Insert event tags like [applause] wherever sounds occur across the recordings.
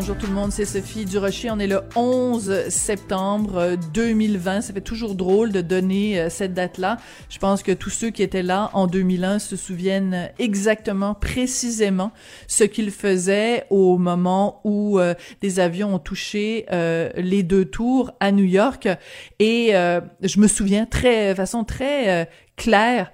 Bonjour tout le monde, c'est Sophie Durocher. On est le 11 septembre 2020. Ça fait toujours drôle de donner euh, cette date-là. Je pense que tous ceux qui étaient là en 2001 se souviennent exactement, précisément, ce qu'ils faisaient au moment où euh, des avions ont touché euh, les deux tours à New York. Et je me souviens très, façon très claire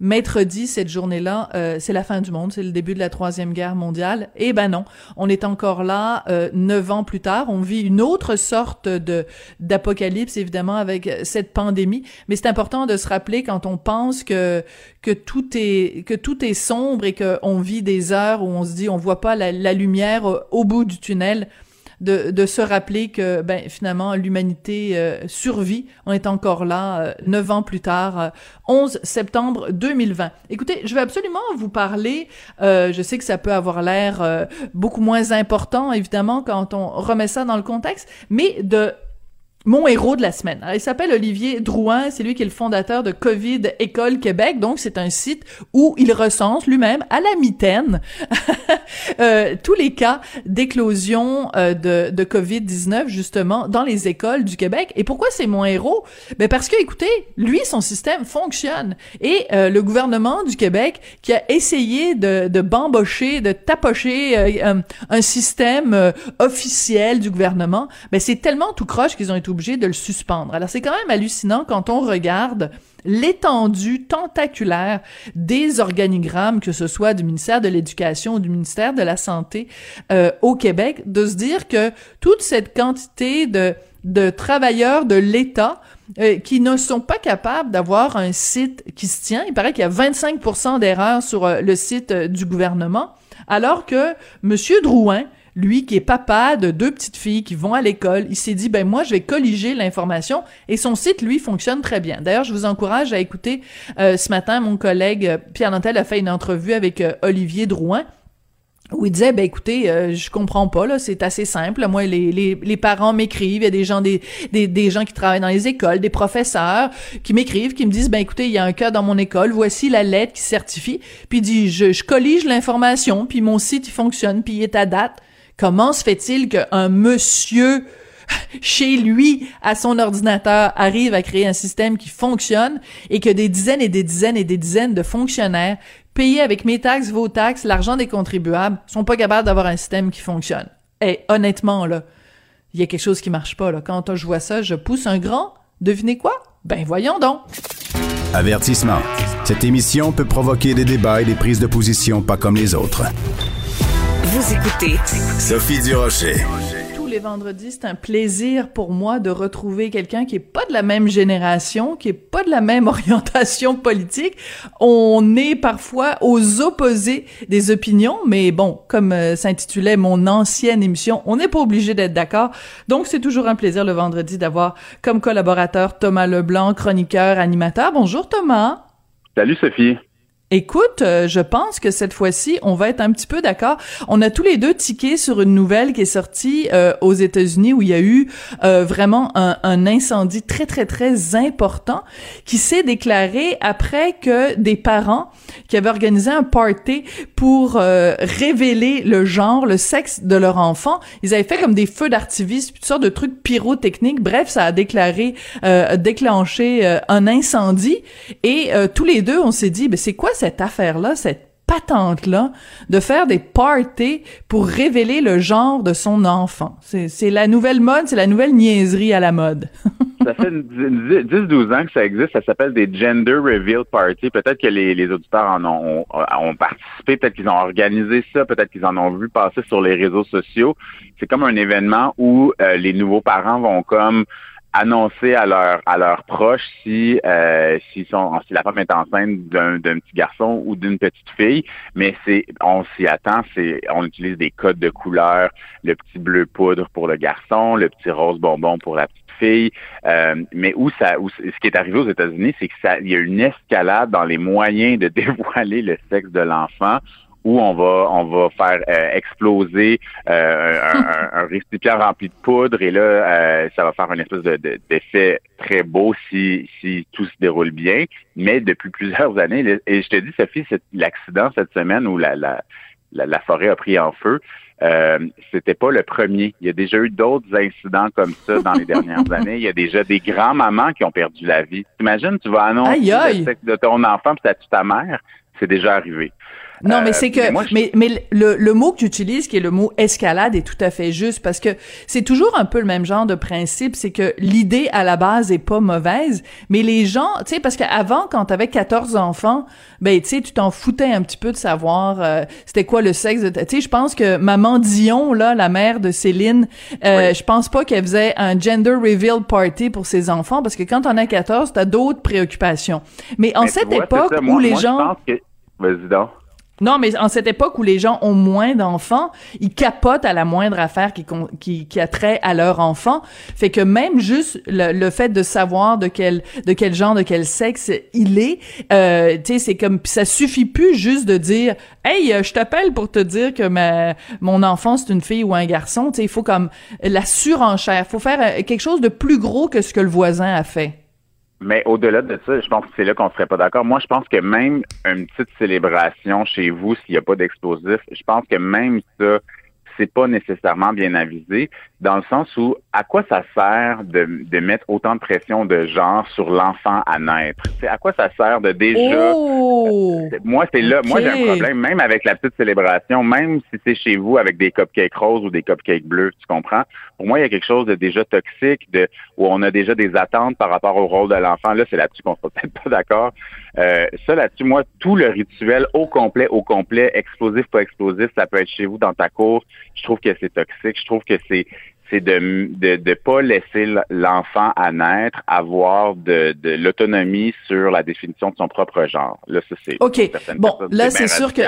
Maître dit cette journée-là, euh, c'est la fin du monde, c'est le début de la troisième guerre mondiale. Eh ben non, on est encore là euh, neuf ans plus tard. On vit une autre sorte de d'apocalypse évidemment avec cette pandémie. Mais c'est important de se rappeler quand on pense que que tout est que tout est sombre et qu'on vit des heures où on se dit on voit pas la, la lumière au bout du tunnel de, de se rappeler que ben finalement l'humanité euh, survit. On est encore là euh, neuf ans plus tard, 11 euh, septembre 2020. Écoutez, je vais absolument vous parler. je sais que ça peut avoir l'air beaucoup moins important évidemment quand on remet ça dans le contexte, mais de mon héros de la semaine. il s'appelle Olivier Drouin, c'est lui qui est le fondateur de Covid École Québec, donc c'est un site où il recense lui-même à la mitaine [laughs] euh, tous les cas d'éclosion euh, de, de Covid-19 justement dans les écoles du Québec. Et pourquoi c'est mon héros? Ben parce que, écoutez, lui, son système fonctionne. Et euh, le gouvernement du Québec qui a essayé de, de bambocher, de tapocher un système officiel du gouvernement, ben c'est tellement tout croche qu'ils ont été obligé de le suspendre. Alors c'est quand même hallucinant quand on regarde l'étendue tentaculaire des organigrammes, que ce soit du ministère de l'Éducation ou du ministère de la Santé euh, au Québec, de se dire que toute cette quantité de, travailleurs de l'État euh, qui ne sont pas capables d'avoir un site qui se tient. Il paraît qu'il y a 25% d'erreurs sur euh, le site du gouvernement, alors que Monsieur Drouin, lui qui est papa de deux petites filles qui vont à l'école, il s'est dit ben moi je vais colliger l'information et son site lui fonctionne très bien. D'ailleurs, je vous encourage à écouter euh, ce matin mon collègue euh, Pierre Nantel a fait une entrevue avec euh, Olivier Drouin où il disait ben écoutez je comprends pas là c'est assez simple. Moi les, les, parents m'écrivent il y a des gens des, des, des gens qui travaillent dans les écoles des professeurs qui m'écrivent qui me disent ben écoutez il y a un cas dans mon école voici la lettre qui certifie. Puis il dit je, je collige l'information puis mon site il fonctionne puis il est à date Comment se fait-il qu'un monsieur chez lui, à son ordinateur, arrive à créer un système qui fonctionne et que des dizaines et des dizaines et des dizaines de fonctionnaires payés avec mes taxes, vos taxes, l'argent des contribuables, sont pas capables d'avoir un système qui fonctionne? Et honnêtement, là, il y a quelque chose qui marche pas, là. Quand je vois ça, je pousse un grand. Devinez quoi? Ben, voyons donc. Avertissement. Cette émission peut provoquer des débats et des prises de position pas comme les autres. Vous écoutez Sophie Durocher. Tous les vendredis, c'est un plaisir pour moi de retrouver quelqu'un qui est pas de la même génération, qui est pas de la même [laughs] orientation politique. On est parfois aux opposés des opinions, mais bon, comme euh, s'intitulait mon ancienne émission, on n'est pas obligé d'être d'accord. Donc, c'est toujours un plaisir le vendredi d'avoir comme collaborateur Thomas Leblanc, chroniqueur, animateur. Bonjour Thomas. Salut Sophie. Écoute, euh, je pense que cette fois-ci, on va être un petit peu d'accord. On a tous les deux tiqué sur une nouvelle qui est sortie euh, aux États-Unis où il y a eu euh, vraiment un, un, incendie très très très important qui s'est déclaré après que des parents qui avaient organisé un party pour révéler le genre, le sexe de leur enfant, ils avaient fait comme des feux d'artifice, toutes sortes de trucs pyrotechniques. Bref, ça a déclaré, déclenché un incendie et tous les deux, on s'est dit, ben c'est quoi cette affaire-là, cette patente-là de faire des parties pour révéler le genre de son enfant. C'est la nouvelle mode, c'est la nouvelle niaiserie à la mode. [laughs] ça fait 10-12 ans que ça existe. Ça s'appelle des Gender Reveal Parties. Peut-être que les, auditeurs en ont, ont, participé, peut-être qu'ils ont organisé ça, peut-être qu'ils en ont vu passer sur les réseaux sociaux. C'est comme un événement où euh, les nouveaux parents vont comme annoncer à leurs à leurs proches si euh, sont si la femme est enceinte d'un petit garçon ou d'une petite fille. Mais c'est on s'y attend c'est on utilise des codes de couleur le petit bleu poudre pour le garçon le petit rose bonbon pour la petite fille. Euh, mais où ça où, ce qui est arrivé aux États-Unis c'est que ça il y a une escalade dans les moyens de [laughs] dévoiler le sexe de l'enfant où on va on va faire euh, exploser euh, [laughs] un, récipient rempli de poudre et là euh, ça va faire une espèce de, d'effet très beau si si tout se déroule bien. Mais depuis plusieurs [laughs] années, et je te dis Sophie, l'accident cette semaine où la, la la, forêt a pris en feu. Euh, c'était pas le premier. Il y a déjà eu d'autres incidents comme ça dans les dernières [laughs] années. Il y a déjà des grands-mamans qui ont perdu la vie. Imagine, tu vas annoncer le sexe de ton enfant puis tu ta mère. C'est déjà arrivé. Non, mais euh, c'est que, mais, mais, le, le, mot que tu utilises, qui est le mot escalade, est tout à fait juste parce que c'est toujours un peu le même genre de principe, c'est que l'idée à la base est pas mauvaise, mais les gens, tu sais, parce qu'avant, quand t'avais 14 enfants, ben, tu sais, tu t'en foutais un petit peu de savoir euh, c'était quoi le sexe de, tu sais, je pense que maman Dion, là, la mère de Céline, euh, je pense pas qu'elle faisait un gender reveal party pour ses enfants parce que quand t'en as 14, t'as d'autres préoccupations. Mais en cette époque où les gens... Vas-y donc. Non, mais en cette époque où les gens ont moins d'enfants, ils capotent à la moindre affaire qui, qui, qui a trait à leur enfant. Fait que même juste le, fait de savoir de quel, de quel genre, de quel sexe il est, euh, tu sais, c'est comme, ça suffit plus juste de dire, hey, euh, je t'appelle pour te dire que ma, mon enfant c'est une fille ou un garçon. Tu sais, il faut comme la surenchère. Faut faire euh, quelque chose de plus gros que ce que le voisin a fait. Mais au-delà de ça, je pense que c'est là qu'on serait pas d'accord. Moi, je pense que même une petite célébration chez vous, s'il n'y a pas d'explosif, je pense que même ça, c'est pas nécessairement bien avisé, dans le sens où à quoi ça sert de, de mettre autant de pression de genre sur l'enfant à naître? À quoi ça sert de déjà oh! Moi, c'est là, moi j'ai un problème même avec la petite célébration, même si c'est chez vous avec des cupcakes roses ou des cupcakes bleus, tu comprends? Pour moi, il y a quelque chose de déjà toxique, de où on a déjà des attentes par rapport au rôle de l'enfant. Là, c'est là-dessus qu'on sera peut-être pas d'accord. Euh, ça là-dessus, moi, tout le rituel au complet, au complet, explosif, pas explosif, ça peut être chez vous dans ta cour. Je trouve que c'est toxique. Je trouve que c'est c'est de de de pas laisser l'enfant à naître avoir de, de l'autonomie sur la définition de son propre genre. Là, ça c'est OK. Bon, là c'est sûr que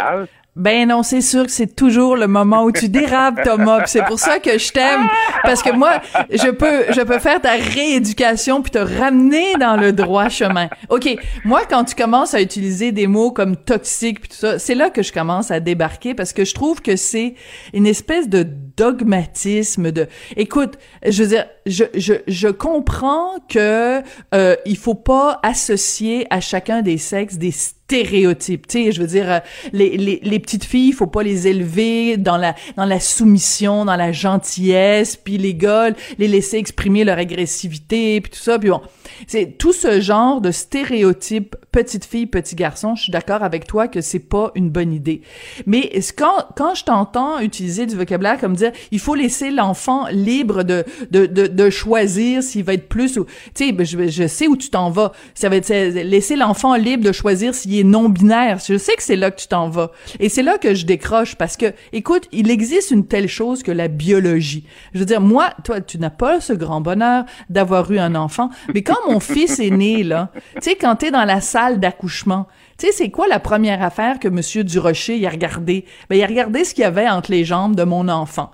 ben non, c'est sûr que c'est toujours le moment où tu dérapes, Thomas. C'est pour ça que je t'aime, parce que moi, je peux, je peux faire ta rééducation puis te ramener dans le droit chemin. Ok, moi, quand tu commences à utiliser des mots comme toxique puis tout ça, c'est là que je commence à débarquer parce que je trouve que c'est une espèce de dogmatisme de. Écoute, je veux dire, je je je comprends que euh, il faut pas associer à chacun des sexes des stéréotypes. Tu sais, je veux dire, euh, les, les, les petites filles, faut pas les élever dans la dans la soumission, dans la gentillesse, puis les gars, les laisser exprimer leur agressivité, puis tout ça. Puis bon, c'est tout ce genre de stéréotypes petite fille, petit garçon. Je suis d'accord avec toi que c'est pas une bonne idée. Mais quand quand je t'entends utiliser du vocabulaire comme dire, il faut laisser l'enfant libre de de de, de choisir s'il va être plus ou, tu sais, je, je sais où tu t'en vas. Ça va être laisser l'enfant libre de choisir s'il est non binaire. Je sais que c'est là que tu t'en vas. Et c'est là que je décroche parce que, écoute, il existe une telle chose que la biologie. Je veux dire, moi, toi, tu n'as pas ce grand bonheur d'avoir eu un enfant, mais quand mon fils est né, là, tu sais, quand t'es dans la salle d'accouchement, tu sais, c'est quoi la première affaire que Monsieur Durocher y a regardé? Ben, il a regardé ce qu'il y avait entre les jambes de mon enfant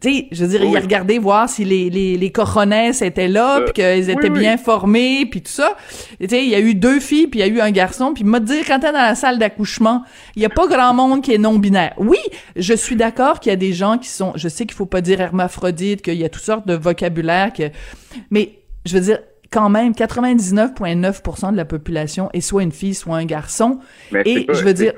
tu sais, je veux dire, il a regardé voir si les, les, les coronesses étaient là, euh, puis qu'ils étaient bien formés, puis tout ça. Tu sais, il y a eu deux filles, puis il y a eu un garçon, puis m'a dit, quand t'es dans la salle d'accouchement, il y a pas grand monde qui est non-binaire. Oui, je suis d'accord qu'il y a des gens qui sont, je sais qu'il faut pas dire hermaphrodite, qu'il y a toutes sortes de vocabulaire, que, mais je veux dire, quand même, 99,9% de la population est soit une fille, soit un garçon. Mais et je veux dire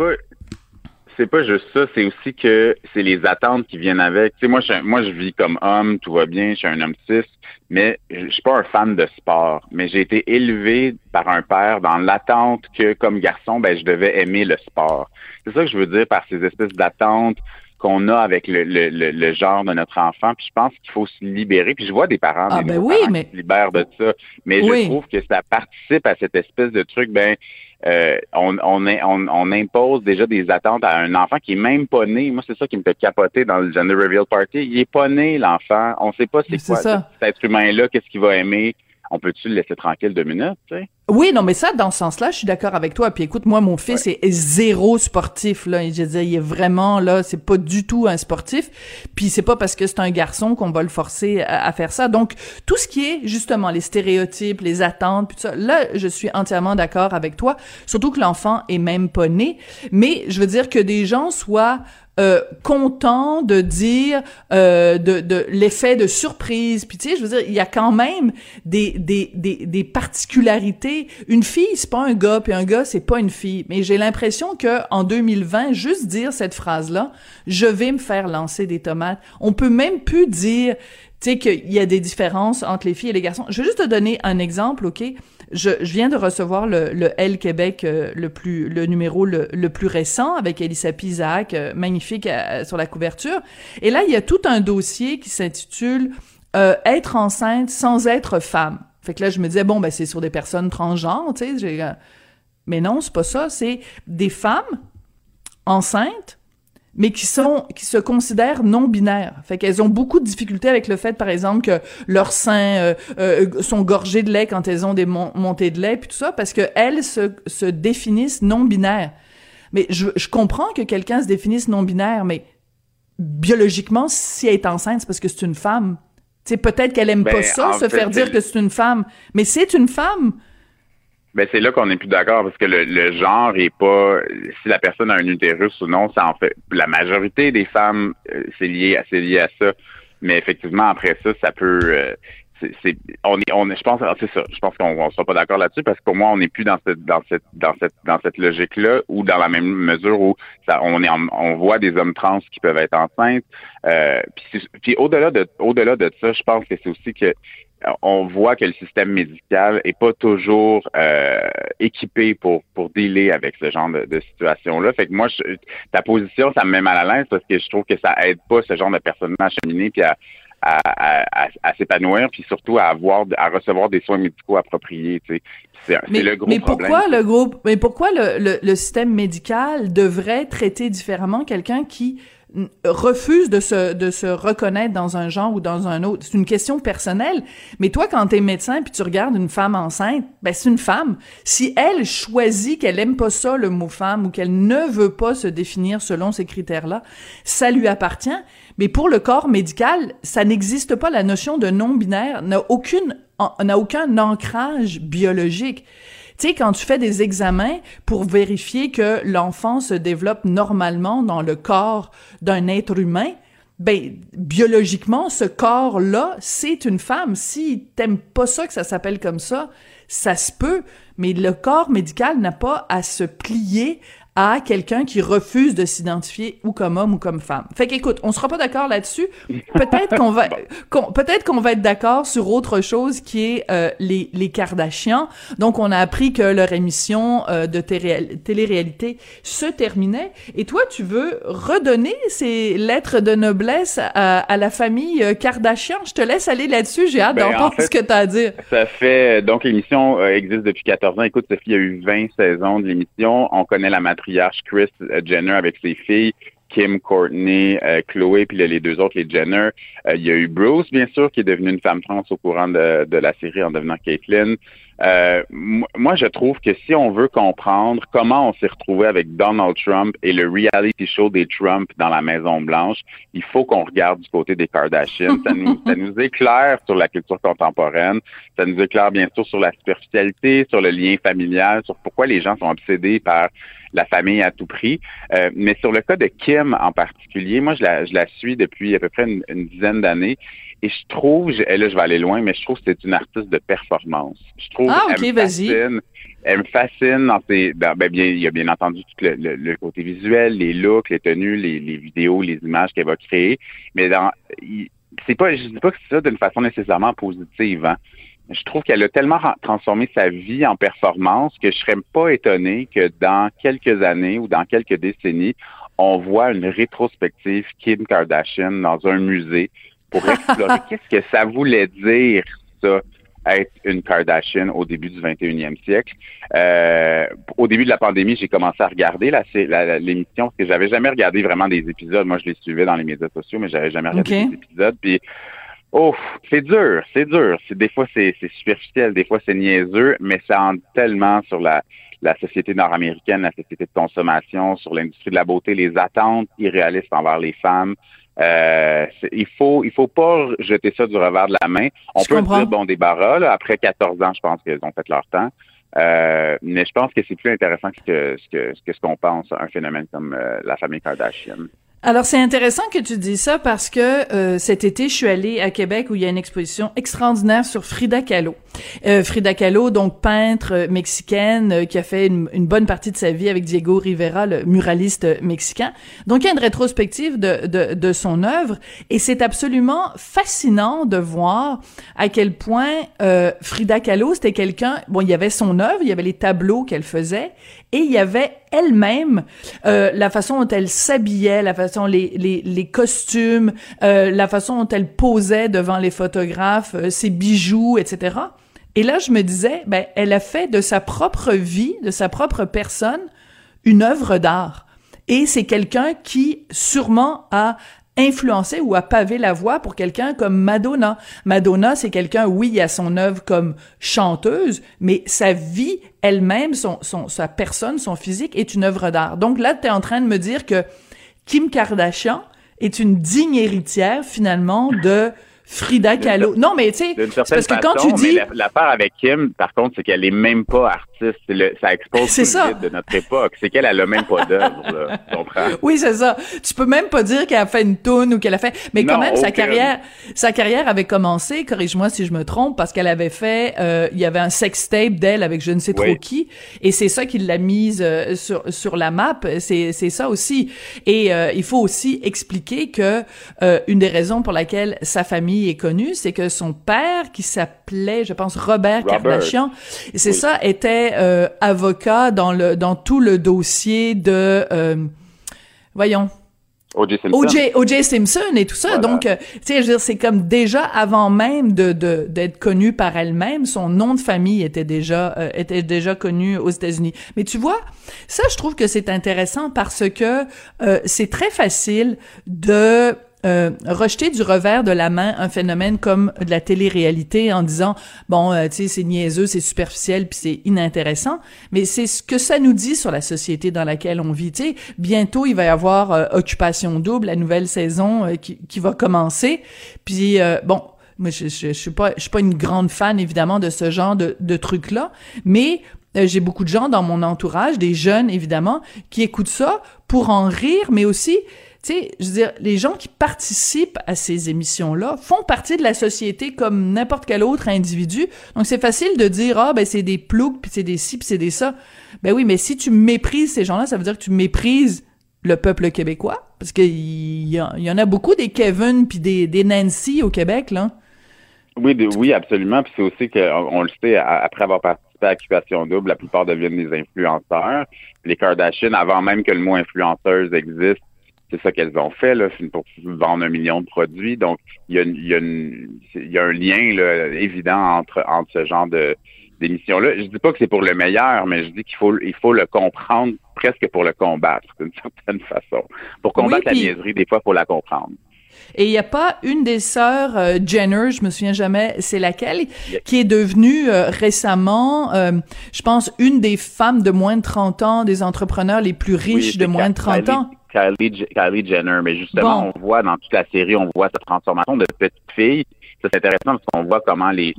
c'est pas juste ça, c'est aussi que c'est les attentes qui viennent avec. Tu sais, moi, je, moi, je vis comme homme, tout va bien, je suis un homme cis, mais je suis pas un fan de sport. Mais j'ai été élevé par un père dans l'attente que, comme garçon, ben, je devais aimer le sport. C'est ça que je veux dire par ces espèces d'attentes qu'on a avec le, le, le, genre de notre enfant. Puis je pense qu'il faut se libérer. Puis je vois des parents, ah, des ben oui, parents mais... qui se libèrent de ça. Mais Oui. je trouve que ça participe à cette espèce de truc, ben euh, on, on, on, on impose déjà des attentes à un enfant qui est même pas né. Moi, c'est ça qui me fait capoter dans le Gender Reveal Party. Il est pas né, l'enfant. On sait pas c'est quoi ça. cet être humain-là, qu'est-ce qu'il va aimer. On peut-tu le laisser tranquille deux minutes, tu sais? Oui, non, mais ça, dans ce sens-là, je suis d'accord avec toi. Puis écoute, moi, mon fils est zéro sportif, là. Je dire, il est vraiment, là, c'est pas du tout un sportif. Puis c'est pas parce que c'est un garçon qu'on va le forcer à, à faire ça. Donc, tout ce qui est, justement, les stéréotypes, les attentes, puis tout ça, là, je suis entièrement d'accord avec toi. Surtout que l'enfant est même pas né. Mais je veux dire que des gens soient euh, contents de dire euh, de, de l'effet de surprise. Puis tu sais, je veux dire, il y a quand même des, des, des, des particularités. Une fille, c'est pas un gars, puis un gars, c'est pas une fille. Mais j'ai l'impression que en 2020, juste dire cette phrase-là, je vais me faire lancer des tomates. On peut même plus dire tu sais qu'il y a des différences entre les filles et les garçons. Je vais juste te donner un exemple, OK? Je, viens de recevoir le, le L Québec, euh, le plus le numéro le, plus récent avec Elissa Isaac, euh, magnifique euh, sur la couverture. Et là, il y a tout un dossier qui s'intitule Être enceinte sans être femme. Fait que là, je me disais, bon, ben c'est sur des personnes transgenres, tu sais. Mais non, c'est pas ça. C'est des femmes enceintes mais qui sont qui se considèrent non binaires. Fait qu'elles ont beaucoup de difficultés avec le fait, par exemple, que leurs seins euh, euh, sont gorgés de lait quand elles ont des mon- montées de lait, puis tout ça, parce que elles se, se définissent non binaires. Mais je, je comprends que quelqu'un se définisse non binaire, mais biologiquement, si elle est enceinte, c'est parce que c'est une femme. Tu sais, peut-être qu'elle aime Ben, pas ça, se fait, faire dire que c'est une femme, mais c'est une femme. Ben c'est là qu'on n'est plus d'accord parce que le, le genre est pas si la personne a un utérus ou non, ça en fait la majorité des femmes euh, c'est lié à c'est lié à ça. Mais effectivement après ça, ça peut euh, c'est on est on est je pense c'est ça. Je pense qu'on on sera pas d'accord là-dessus parce que pour moi on n'est plus dans cette dans cette dans cette dans cette logique là ou dans la même mesure où ça on est en- on voit des hommes trans qui peuvent être enceintes. Euh, puis puis au-delà de au-delà de ça, je pense que c'est aussi que on voit que le système médical est pas toujours euh, équipé pour pour dealer avec ce genre de, de situation-là. Fait que moi, je- ta position, ça me met mal à l'aise parce que je trouve que ça aide pas ce genre de personnes à cheminer puis à à, à, à- à s'épanouir puis surtout à avoir à recevoir des soins médicaux appropriés. Tu sais. C'est Mais, le gros mais problème. pourquoi le groupe, mais pourquoi le, le, le système médical devrait traiter différemment quelqu'un qui refuse de se, de se reconnaître dans un genre ou dans un autre? C'est une question personnelle. Mais toi, quand t'es médecin puis tu regardes une femme enceinte, ben c'est une femme. Si elle choisit qu'elle aime pas ça, le mot femme, ou qu'elle ne veut pas se définir selon ces critères-là, ça lui appartient. Mais pour le corps médical, ça n'existe pas. La notion de non-binaire n'a aucune, n'a aucun ancrage biologique. Tu sais, quand tu fais des examens pour vérifier que l'enfant se développe normalement dans le corps d'un être humain, ben biologiquement, ce corps-là, c'est une femme. Si t'aimes pas ça que ça s'appelle comme ça, ça se peut, mais le corps médical n'a pas à se plier à quelqu'un qui refuse de s'identifier ou comme homme ou comme femme. Fait qu'écoute, on sera pas d'accord là-dessus. Peut-être qu'on va, [laughs] peut-être qu'on va être d'accord sur autre chose qui est euh, les les Kardashians. Donc on a appris que leur émission euh, de télé- télé-réalité se terminait. Et toi, tu veux redonner ces lettres de noblesse à, à la famille euh, Kardashian? Je te laisse aller là-dessus. J'ai hâte Ben, en d'entendre fait, ce que tu as à dire. Ça fait donc l'émission existe depuis 14 ans. Écoute, Sophie, il y a eu 20 saisons de l'émission. On connaît la Chris euh, Jenner avec ses filles. Kim, Courtney, euh, Chloé, puis les deux autres, les Jenner. Euh, il y a eu Bruce, bien sûr, qui est devenue une femme trans au courant de, de la série en devenant Caitlyn. Euh, mo- moi, je trouve que si on veut comprendre comment on s'est retrouvé avec Donald Trump et le reality show des Trump dans la Maison Blanche, il faut qu'on regarde du côté des Kardashians. Ça nous, éclaire sur la culture contemporaine. Ça nous éclaire bien sûr sur la superficialité, sur le lien familial, sur pourquoi les gens sont obsédés par la famille à tout prix. Euh, mais sur le cas de Kim en particulier, moi, je la, je la suis depuis à peu près une dizaine d'années. Et je trouve, je- et là je vais aller loin, mais je trouve que c'est une artiste de performance. Je trouve Ah, elle ok, me fascine. elle me fascine dans ses. Ben, ben, bien, il y a bien entendu tout le, le- le côté visuel, les looks, les tenues, les, les vidéos, les images qu'elle va créer. Mais dans, c'est pas, je dis pas que c'est ça d'une façon nécessairement positive. Hein. Je trouve qu'elle a tellement transformé sa vie en performance que je serais pas étonné que dans quelques années ou dans quelques décennies, on voit une rétrospective Kim Kardashian dans un musée pour explorer [laughs] qu'est-ce que ça voulait dire ça être une Kardashian au début du 21e siècle? Euh, au début de la pandémie, j'ai commencé à regarder la- la- l'émission parce que j'avais jamais regardé vraiment des épisodes. Moi, je les suivais dans les médias sociaux, mais j'avais jamais regardé des épisodes. Puis, oh, c'est dur, c'est dur. Des fois c'est, c'est superficiel, des fois c'est niaiseux, mais ça en dit tellement sur la la société nord-américaine, la société de consommation, sur l'industrie de la beauté, les attentes irréalistes envers les femmes. Euh, il faut il faut pas jeter ça du revers de la main. On Je peut comprends. dire bon débarras là, après 14 ans, je pense qu'ils ont fait leur temps. Euh, mais je pense que c'est plus intéressant que ce que ce que ce que ce qu'on pense un phénomène comme euh, la famille Kardashian. Alors c'est intéressant que tu dis ça parce que euh, cet été je suis allée à Québec où il y a une exposition extraordinaire sur Frida Kahlo. Euh, Frida Kahlo donc peintre euh, mexicaine euh, qui a fait une, une bonne partie de sa vie avec Diego Rivera le muraliste euh, mexicain. Donc il y a une rétrospective de de, de son œuvre et c'est absolument fascinant de voir à quel point euh, Frida Kahlo c'était quelqu'un bon il y avait son œuvre, il y avait les tableaux qu'elle faisait et il y avait elle-même la façon dont elle s'habillait, la façon les les, costumes, euh, la façon dont elle posait devant les photographes, euh, ses bijoux, etc. Et là, je me disais, ben, elle a fait de sa propre vie, de sa propre personne, une œuvre d'art. Et c'est quelqu'un qui sûrement a influencé ou a pavé la voie pour quelqu'un comme Madonna. Madonna, c'est quelqu'un, oui, a son œuvre comme chanteuse, mais sa vie elle-même, son, sa personne, son physique est une œuvre d'art. Donc là, tu es en train de me dire que Kim Kardashian est une digne héritière, finalement, de Frida [laughs] Kahlo. Non, mais tu sais, parce que quand façon, tu dis... la- l'affaire avec Kim, par contre, c'est qu'elle est même pas artiste. C'est le- ça expose tout ça. le vide de notre époque. C'est qu'elle elle a même pas d'œuvre. Tu comprends? Oui, c'est ça. Tu peux même pas dire qu'elle a fait une toune ou qu'elle a fait, mais quand Non, même sa carrière, sa carrière avait commencé. Corrige-moi si je me trompe, parce qu'elle avait fait, euh, il y avait un sextape d'elle avec je ne sais trop Oui. qui, et c'est ça qui l'a mise euh, sur sur la map. C'est c'est ça aussi. Et euh, il faut aussi expliquer que euh, une des raisons pour laquelle sa famille est connue, c'est que son père, qui s'appelait, je pense, Robert, Robert. Kardashian, c'est Oui. ça, était euh, avocat dans le dans tout le dossier de euh, voyons O.J. Simpson. Simpson et tout ça. Voilà. Donc, euh, tu sais, je veux dire, c'est comme déjà avant même de de- d'être connue par elle-même, son nom de famille était déjà euh, était déjà connu aux États-Unis. Mais tu vois, ça, je trouve que c'est intéressant parce que euh, c'est très facile de euh, rejeter du revers de la main un phénomène comme de la télé-réalité en disant bon euh, tu sais c'est niaiseux c'est superficiel puis c'est inintéressant. Mais c'est ce que ça nous dit sur la société dans laquelle on vit. Tu sais bientôt il va y avoir euh, occupation double la nouvelle saison euh, qui, qui va commencer. Puis euh, bon moi je, je, je suis pas je suis pas une grande fan évidemment de ce genre de, de trucs là mais euh, j'ai beaucoup de gens dans mon entourage, des jeunes évidemment, qui écoutent ça pour en rire, mais aussi, tu sais, je veux dire, les gens qui participent à ces émissions-là font partie de la société comme n'importe quel autre individu. Donc c'est facile de dire ah ben c'est des ploucs puis c'est des ci puis c'est des ça. Ben oui, mais si tu méprises ces gens-là, ça veut dire que tu méprises le peuple québécois parce qu'il y, y en a beaucoup des Kevin puis des, Nancy au Québec là. Oui, oui, absolument. Puis c'est aussi qu'on on le sait, après avoir participé à Occupation Double, la plupart deviennent des influenceurs. Les Kardashian, avant même que le mot influenceuse existe, c'est ça qu'elles ont fait, là, pour vendre un million de produits. Donc, il y a, une- il y a, une- il y a un lien là, évident entre, entre ce genre de d'émissions-là. Je dis pas que c'est pour le meilleur, mais je dis qu'il faut, il faut le comprendre presque pour le combattre, d'une [laughs] certaine façon. Pour combattre Oui, puis- la niaiserie, des fois, il faut la comprendre. Et il n'y a pas une des sœurs euh, Jenner, je me souviens jamais c'est laquelle, qui est devenue euh, récemment, euh, je pense, une des femmes de moins de 30 ans, des entrepreneurs les plus riches Oui, de moins de Ka- 30 Kylie- ans. Kylie, Kylie Jenner. Mais justement, Bon. on voit dans toute la série, on voit sa transformation de petite fille c'est intéressant parce qu'on voit comment les,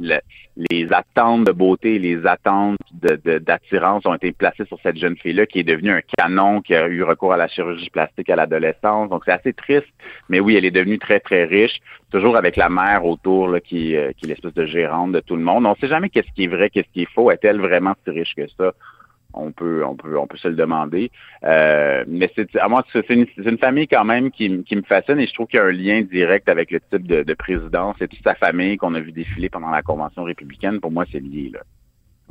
les, attentes de beauté, les attentes de, d'attirance ont été placées sur cette jeune fille-là qui est devenue un canon, qui a eu recours à la chirurgie plastique à l'adolescence. Donc c'est assez triste, mais oui, elle est devenue très très riche, toujours avec la mère autour là, qui, euh, qui est l'espèce de gérante de tout le monde. On ne sait jamais qu'est-ce qui est vrai, qu'est-ce qui est faux. Est-elle vraiment si riche que ça? On peut, on peut, on peut se le demander. Euh, mais c'est, à moi, c'est une, une, famille quand même qui, qui, me fascine et je trouve qu'il y a un lien direct avec le type de, de président. C'est toute sa famille qu'on a vu défiler pendant la convention républicaine. Pour moi, c'est lié là.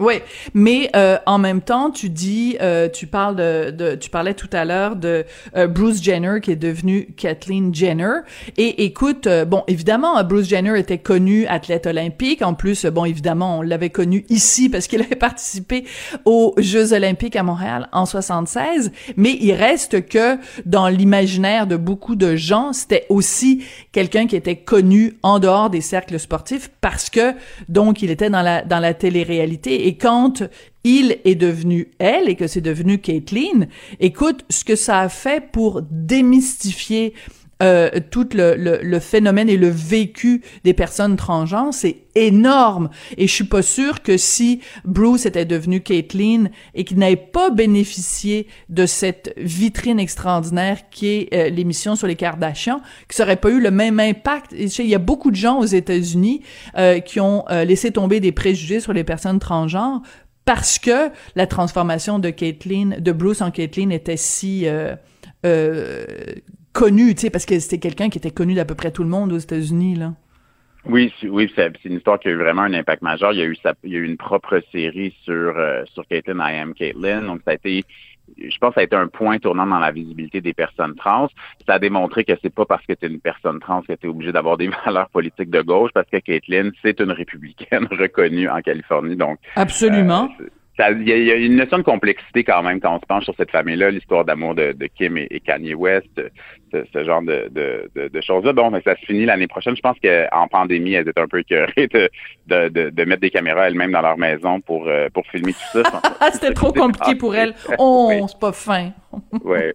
Oui, mais euh, en même temps, tu dis, euh, tu parles de, de, tu parlais tout à l'heure de euh, Bruce Jenner qui est devenu Kathleen Jenner. Et écoute, euh, bon, évidemment, Bruce Jenner était connu athlète olympique. En plus, bon, évidemment, on l'avait connu ici parce qu'il [laughs] avait participé aux Jeux olympiques à Montréal en 76. Mais il reste que dans l'imaginaire de beaucoup de gens, c'était aussi quelqu'un qui était connu en dehors des cercles sportifs parce que donc il était dans la dans la télé-réalité et quand il est devenu elle et que c'est devenu Caitlyn, écoute, ce que ça a fait pour démystifier euh, tout le, le, phénomène et le vécu des personnes transgenres, c'est énorme. Et je suis pas sûre que si Bruce était devenu Caitlyn et qu'il n'avait pas bénéficié de cette vitrine extraordinaire qui est euh, l'émission sur les Kardashians, que ça aurait pas eu le même impact. il y a beaucoup de gens aux États-Unis euh, qui ont laissé tomber des préjugés sur les personnes transgenres parce que la transformation de Caitlyn, de Bruce en Caitlyn était si euh, connu, tu sais, parce que c'était quelqu'un qui était connu d'à peu près tout le monde aux États-Unis, là. Oui, oui, c'est une histoire qui a eu vraiment un impact majeur. Il y a eu, il y a eu une propre série sur euh, sur Caitlyn, I Am Caitlyn. Donc ça a été, je pense, que ça a été un point tournant dans la visibilité des personnes trans. Ça a démontré que c'est pas parce que tu es une personne trans que tu es obligé d'avoir des [laughs] valeurs politiques de gauche, parce que Caitlyn, c'est une républicaine [laughs] reconnue en Californie. Donc absolument. Euh, il y, a une notion de complexité quand même quand on se penche sur cette famille-là, l'histoire d'amour de, Kim et, Kanye West, ce, genre de, de, choses-là. Bon, mais ça se finit l'année prochaine. Je pense qu'en pandémie, elles étaient un peu écœurées de, de, mettre des caméras elles-mêmes dans leur maison pour, euh, pour filmer tout ça. [laughs] C'était trop compliqué pour elles. [laughs] Oh, c'est pas fin. [laughs] ouais.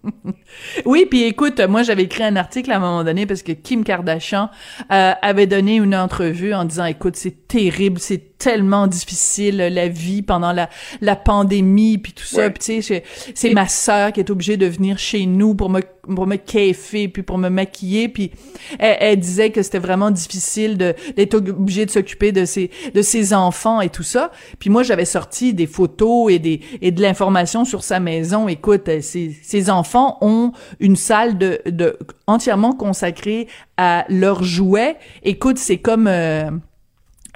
oui, puis écoute, moi j'avais écrit un article à un moment donné parce que Kim Kardashian euh, avait donné une entrevue en disant écoute, c'est terrible, c'est tellement difficile la vie pendant la la pandémie puis tout ça, puis tu sais c'est ma sœur qui est obligée de venir chez nous pour me pour me keffer puis pour me maquiller puis elle, disait que c'était vraiment difficile d'être obligée de s'occuper de ses de ses enfants et tout ça. Puis moi j'avais sorti des photos et des et de l'information sur sa maison. Écoute, ses ses enfants ont une salle de de entièrement consacrée à leurs jouets. Écoute, c'est comme euh,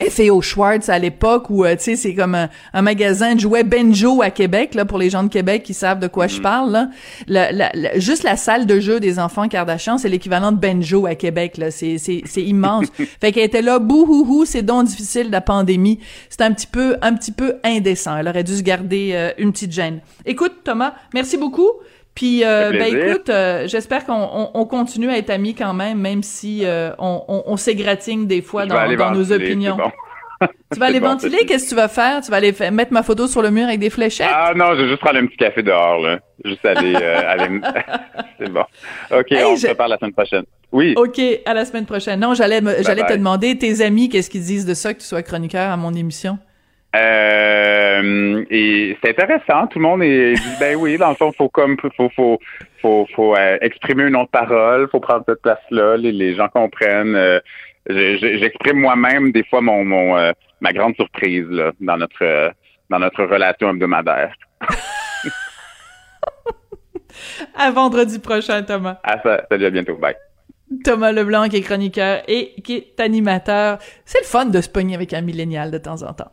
FAO Schwartz à l'époque où euh, tu sais c'est comme un, magasin de jouets Benjo à Québec là pour les gens de Québec qui savent de quoi je mm. parle là. La, juste la salle de jeu des enfants Kardashian c'est l'équivalent de Benjo à Québec là c'est c'est c'est immense. [laughs] fait qu'elle était là bouhouhou c'est donc difficile la pandémie. C'est un petit peu un petit peu indécent. Elle aurait dû se garder euh, une petite gêne. Écoute Thomas, merci beaucoup. Puis, euh, ben écoute, euh, j'espère qu'on on, continue à être amis quand même, même si euh, on, on, s'égratigne des fois dans, dans nos opinions. tu vas [laughs] aller ventiler, qu'est-ce que tu vas faire? Tu vas aller mettre ma photo sur le mur avec des fléchettes? Ah non, je vais juste prendre un petit café dehors, là. Juste aller... [laughs] aller... [laughs] C'est bon. OK, on se parle la semaine prochaine. Oui. OK, à la semaine prochaine. Non, j'allais j'allais te demander, tes amis, qu'est-ce qu'ils disent de ça, que tu sois chroniqueur à mon émission? Euh, et c'est intéressant. Tout le monde est dit ben oui, dans le fond, faut comme faut faut faut faut euh, exprimer une autre parole, faut prendre cette place-là. Les, les, gens comprennent. Euh, j'exprime moi-même des fois mon mon euh, ma grande surprise là, dans notre dans notre relation hebdomadaire. [laughs] à vendredi prochain, Thomas. À ça. Salut, à bientôt. Bye. Thomas Leblanc, qui est chroniqueur et qui est animateur. C'est le fun de se pogner avec un millénial de temps en temps.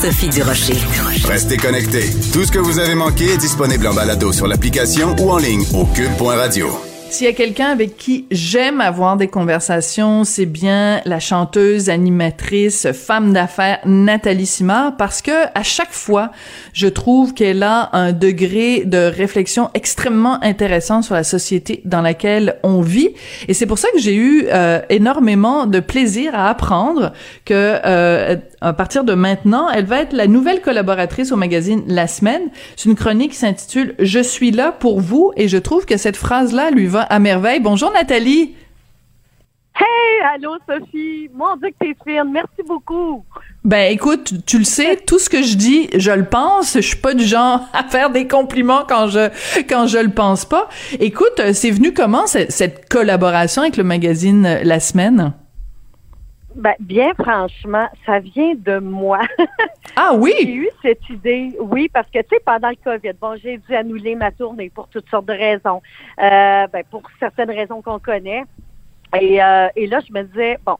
Sophie Durocher. Restez connectés. Tout ce que vous avez manqué est disponible en balado sur l'application ou en ligne au cube.radio. S'il y a quelqu'un avec qui j'aime avoir des conversations, c'est bien la chanteuse, animatrice, femme d'affaires Nathalie Simard parce que à chaque fois, je trouve qu'elle a un degré de réflexion extrêmement intéressant sur la société dans laquelle on vit et c'est pour ça que j'ai eu euh, énormément de plaisir à apprendre que euh, à partir de maintenant, elle va être la nouvelle collaboratrice au magazine La Semaine. C'est une chronique qui s'intitule Je suis là pour vous et je trouve que cette phrase-là lui va à merveille. Bonjour Nathalie. Hey, allô Sophie. Mon Dieu que t'es fine. Merci beaucoup. Ben écoute, tu le sais, [laughs] tout ce que je dis, je le pense. Je suis pas du genre [laughs] à faire des compliments quand je quand je le pense pas. Écoute, c'est venu comment cette, cette collaboration avec le magazine La Semaine? Ben, bien franchement, ça vient de moi. [laughs] Ah oui? j'ai eu cette idée, oui, parce que, tu sais, pendant le COVID, bon, j'ai dû annuler ma tournée pour toutes sortes de raisons, euh, ben, pour certaines raisons qu'on connaît. Et, euh, et là, je me disais, bon,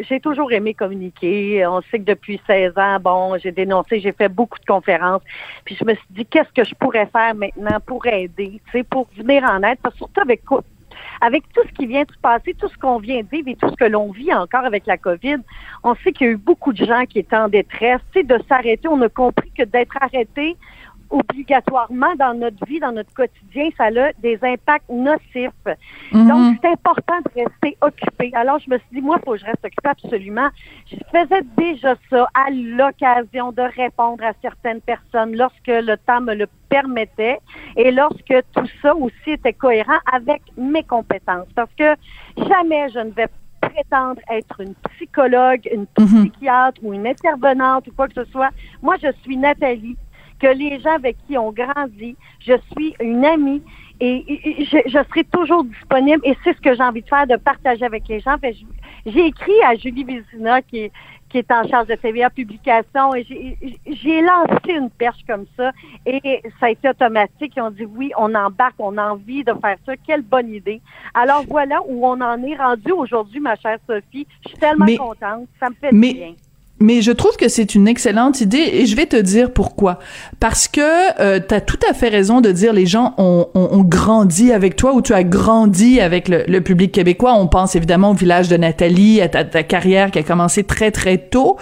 j'ai toujours aimé communiquer. On sait que depuis 16 ans, bon, j'ai dénoncé, j'ai fait beaucoup de conférences. Puis je me suis dit, qu'est-ce que je pourrais faire maintenant pour aider, tu sais, pour venir en aide, parce que surtout avec avec tout ce qui vient de se passer, tout ce qu'on vient de vivre et tout ce que l'on vit encore avec la COVID, on sait qu'il y a eu beaucoup de gens qui étaient en détresse. C'est de s'arrêter, on a compris que d'être arrêté obligatoirement dans notre vie, dans notre quotidien, ça a des impacts nocifs. Mhm. Donc, c'est important de rester occupé. Alors, je me suis dit, moi, il faut que je reste occupé absolument. Je faisais déjà ça à l'occasion de répondre à certaines personnes lorsque le temps me le permettait et lorsque tout ça aussi était cohérent avec mes compétences. Parce que jamais je ne vais prétendre être une psychologue, une Mhm. psychiatre ou une intervenante ou quoi que ce soit. Moi, je suis Nathalie, que les gens avec qui on grandit, je suis une amie et, et- et je, je serai toujours disponible et c'est ce que j'ai envie de faire, de partager avec les gens. J'ai écrit à Julie Vézina qui est, qui est en charge de TVA Publication et j'ai- j'ai lancé une perche comme ça et ça a été automatique. Ils ont dit oui, on embarque, on a envie de faire ça. Quelle bonne idée. Alors voilà où on en est rendu aujourd'hui, ma chère Sophie. Je suis tellement Mais- contente. Ça me fait mais- du bien. Mais je trouve que c'est une excellente idée et je vais te dire pourquoi. Parce que euh, tu as tout à fait raison de dire les gens ont, ont, grandi avec toi ou tu as grandi avec le, public québécois. On pense évidemment au village de Nathalie, à ta, ta carrière qui a commencé très très tôt.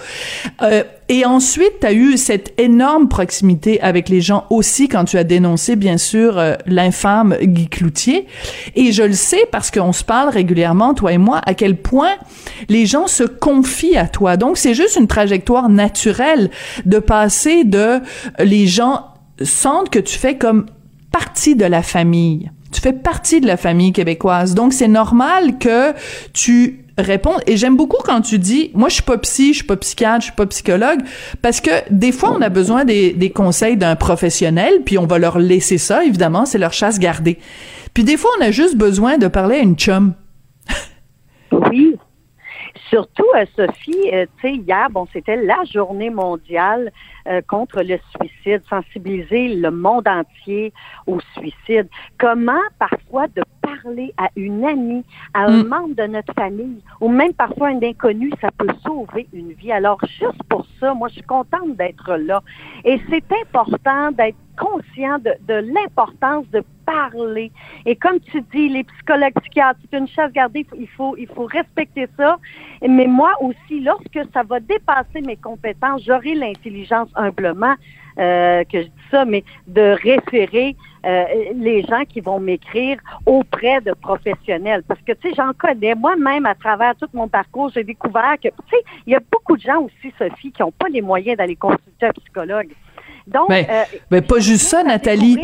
Euh, et ensuite, tu as eu cette énorme proximité avec les gens aussi quand tu as dénoncé, bien sûr, euh, l'infâme Guy Cloutier. Et je le sais parce qu'on se parle régulièrement, toi et moi, à quel point les gens se confient à toi. Donc, c'est juste une trajectoire naturelle de passer de euh, les gens sentent que tu fais comme partie de la famille. Tu fais partie de la famille québécoise. Donc, c'est normal que tu réponds. Et j'aime beaucoup quand tu dis, moi, je suis pas psy, je suis pas psychiatre, je suis pas psychologue, parce que des fois, on a besoin des, des conseils d'un professionnel, puis on va leur laisser ça, évidemment, c'est leur chasse gardée. Puis des fois, on a juste besoin de parler à une chum. Oui. Surtout, euh, Sophie, euh, tu sais, hier, bon, c'était la journée mondiale euh, contre le suicide, sensibiliser le monde entier au suicide. Comment, parfois, de parler à une amie, à un Mm. membre de notre famille, ou même parfois un inconnu, ça peut sauver une vie. Alors, juste pour ça, moi, je suis contente d'être là. Et c'est important d'être conscient de, de l'importance de parler. Et comme tu dis, les psychologues psychiatres, c'est une chasse gardée, il faut, il faut respecter ça. Mais moi aussi, lorsque ça va dépasser mes compétences, j'aurai l'intelligence humblement, euh, que je dis ça, mais de référer euh, les gens qui vont m'écrire auprès de professionnels. Parce que, tu sais, j'en connais. Moi-même, à travers tout mon parcours, j'ai découvert que, tu sais, il y a beaucoup de gens aussi, Sophie, qui n'ont pas les moyens d'aller consulter un psychologue. Donc, Ben, euh, ben, pas juste ça, Nathalie.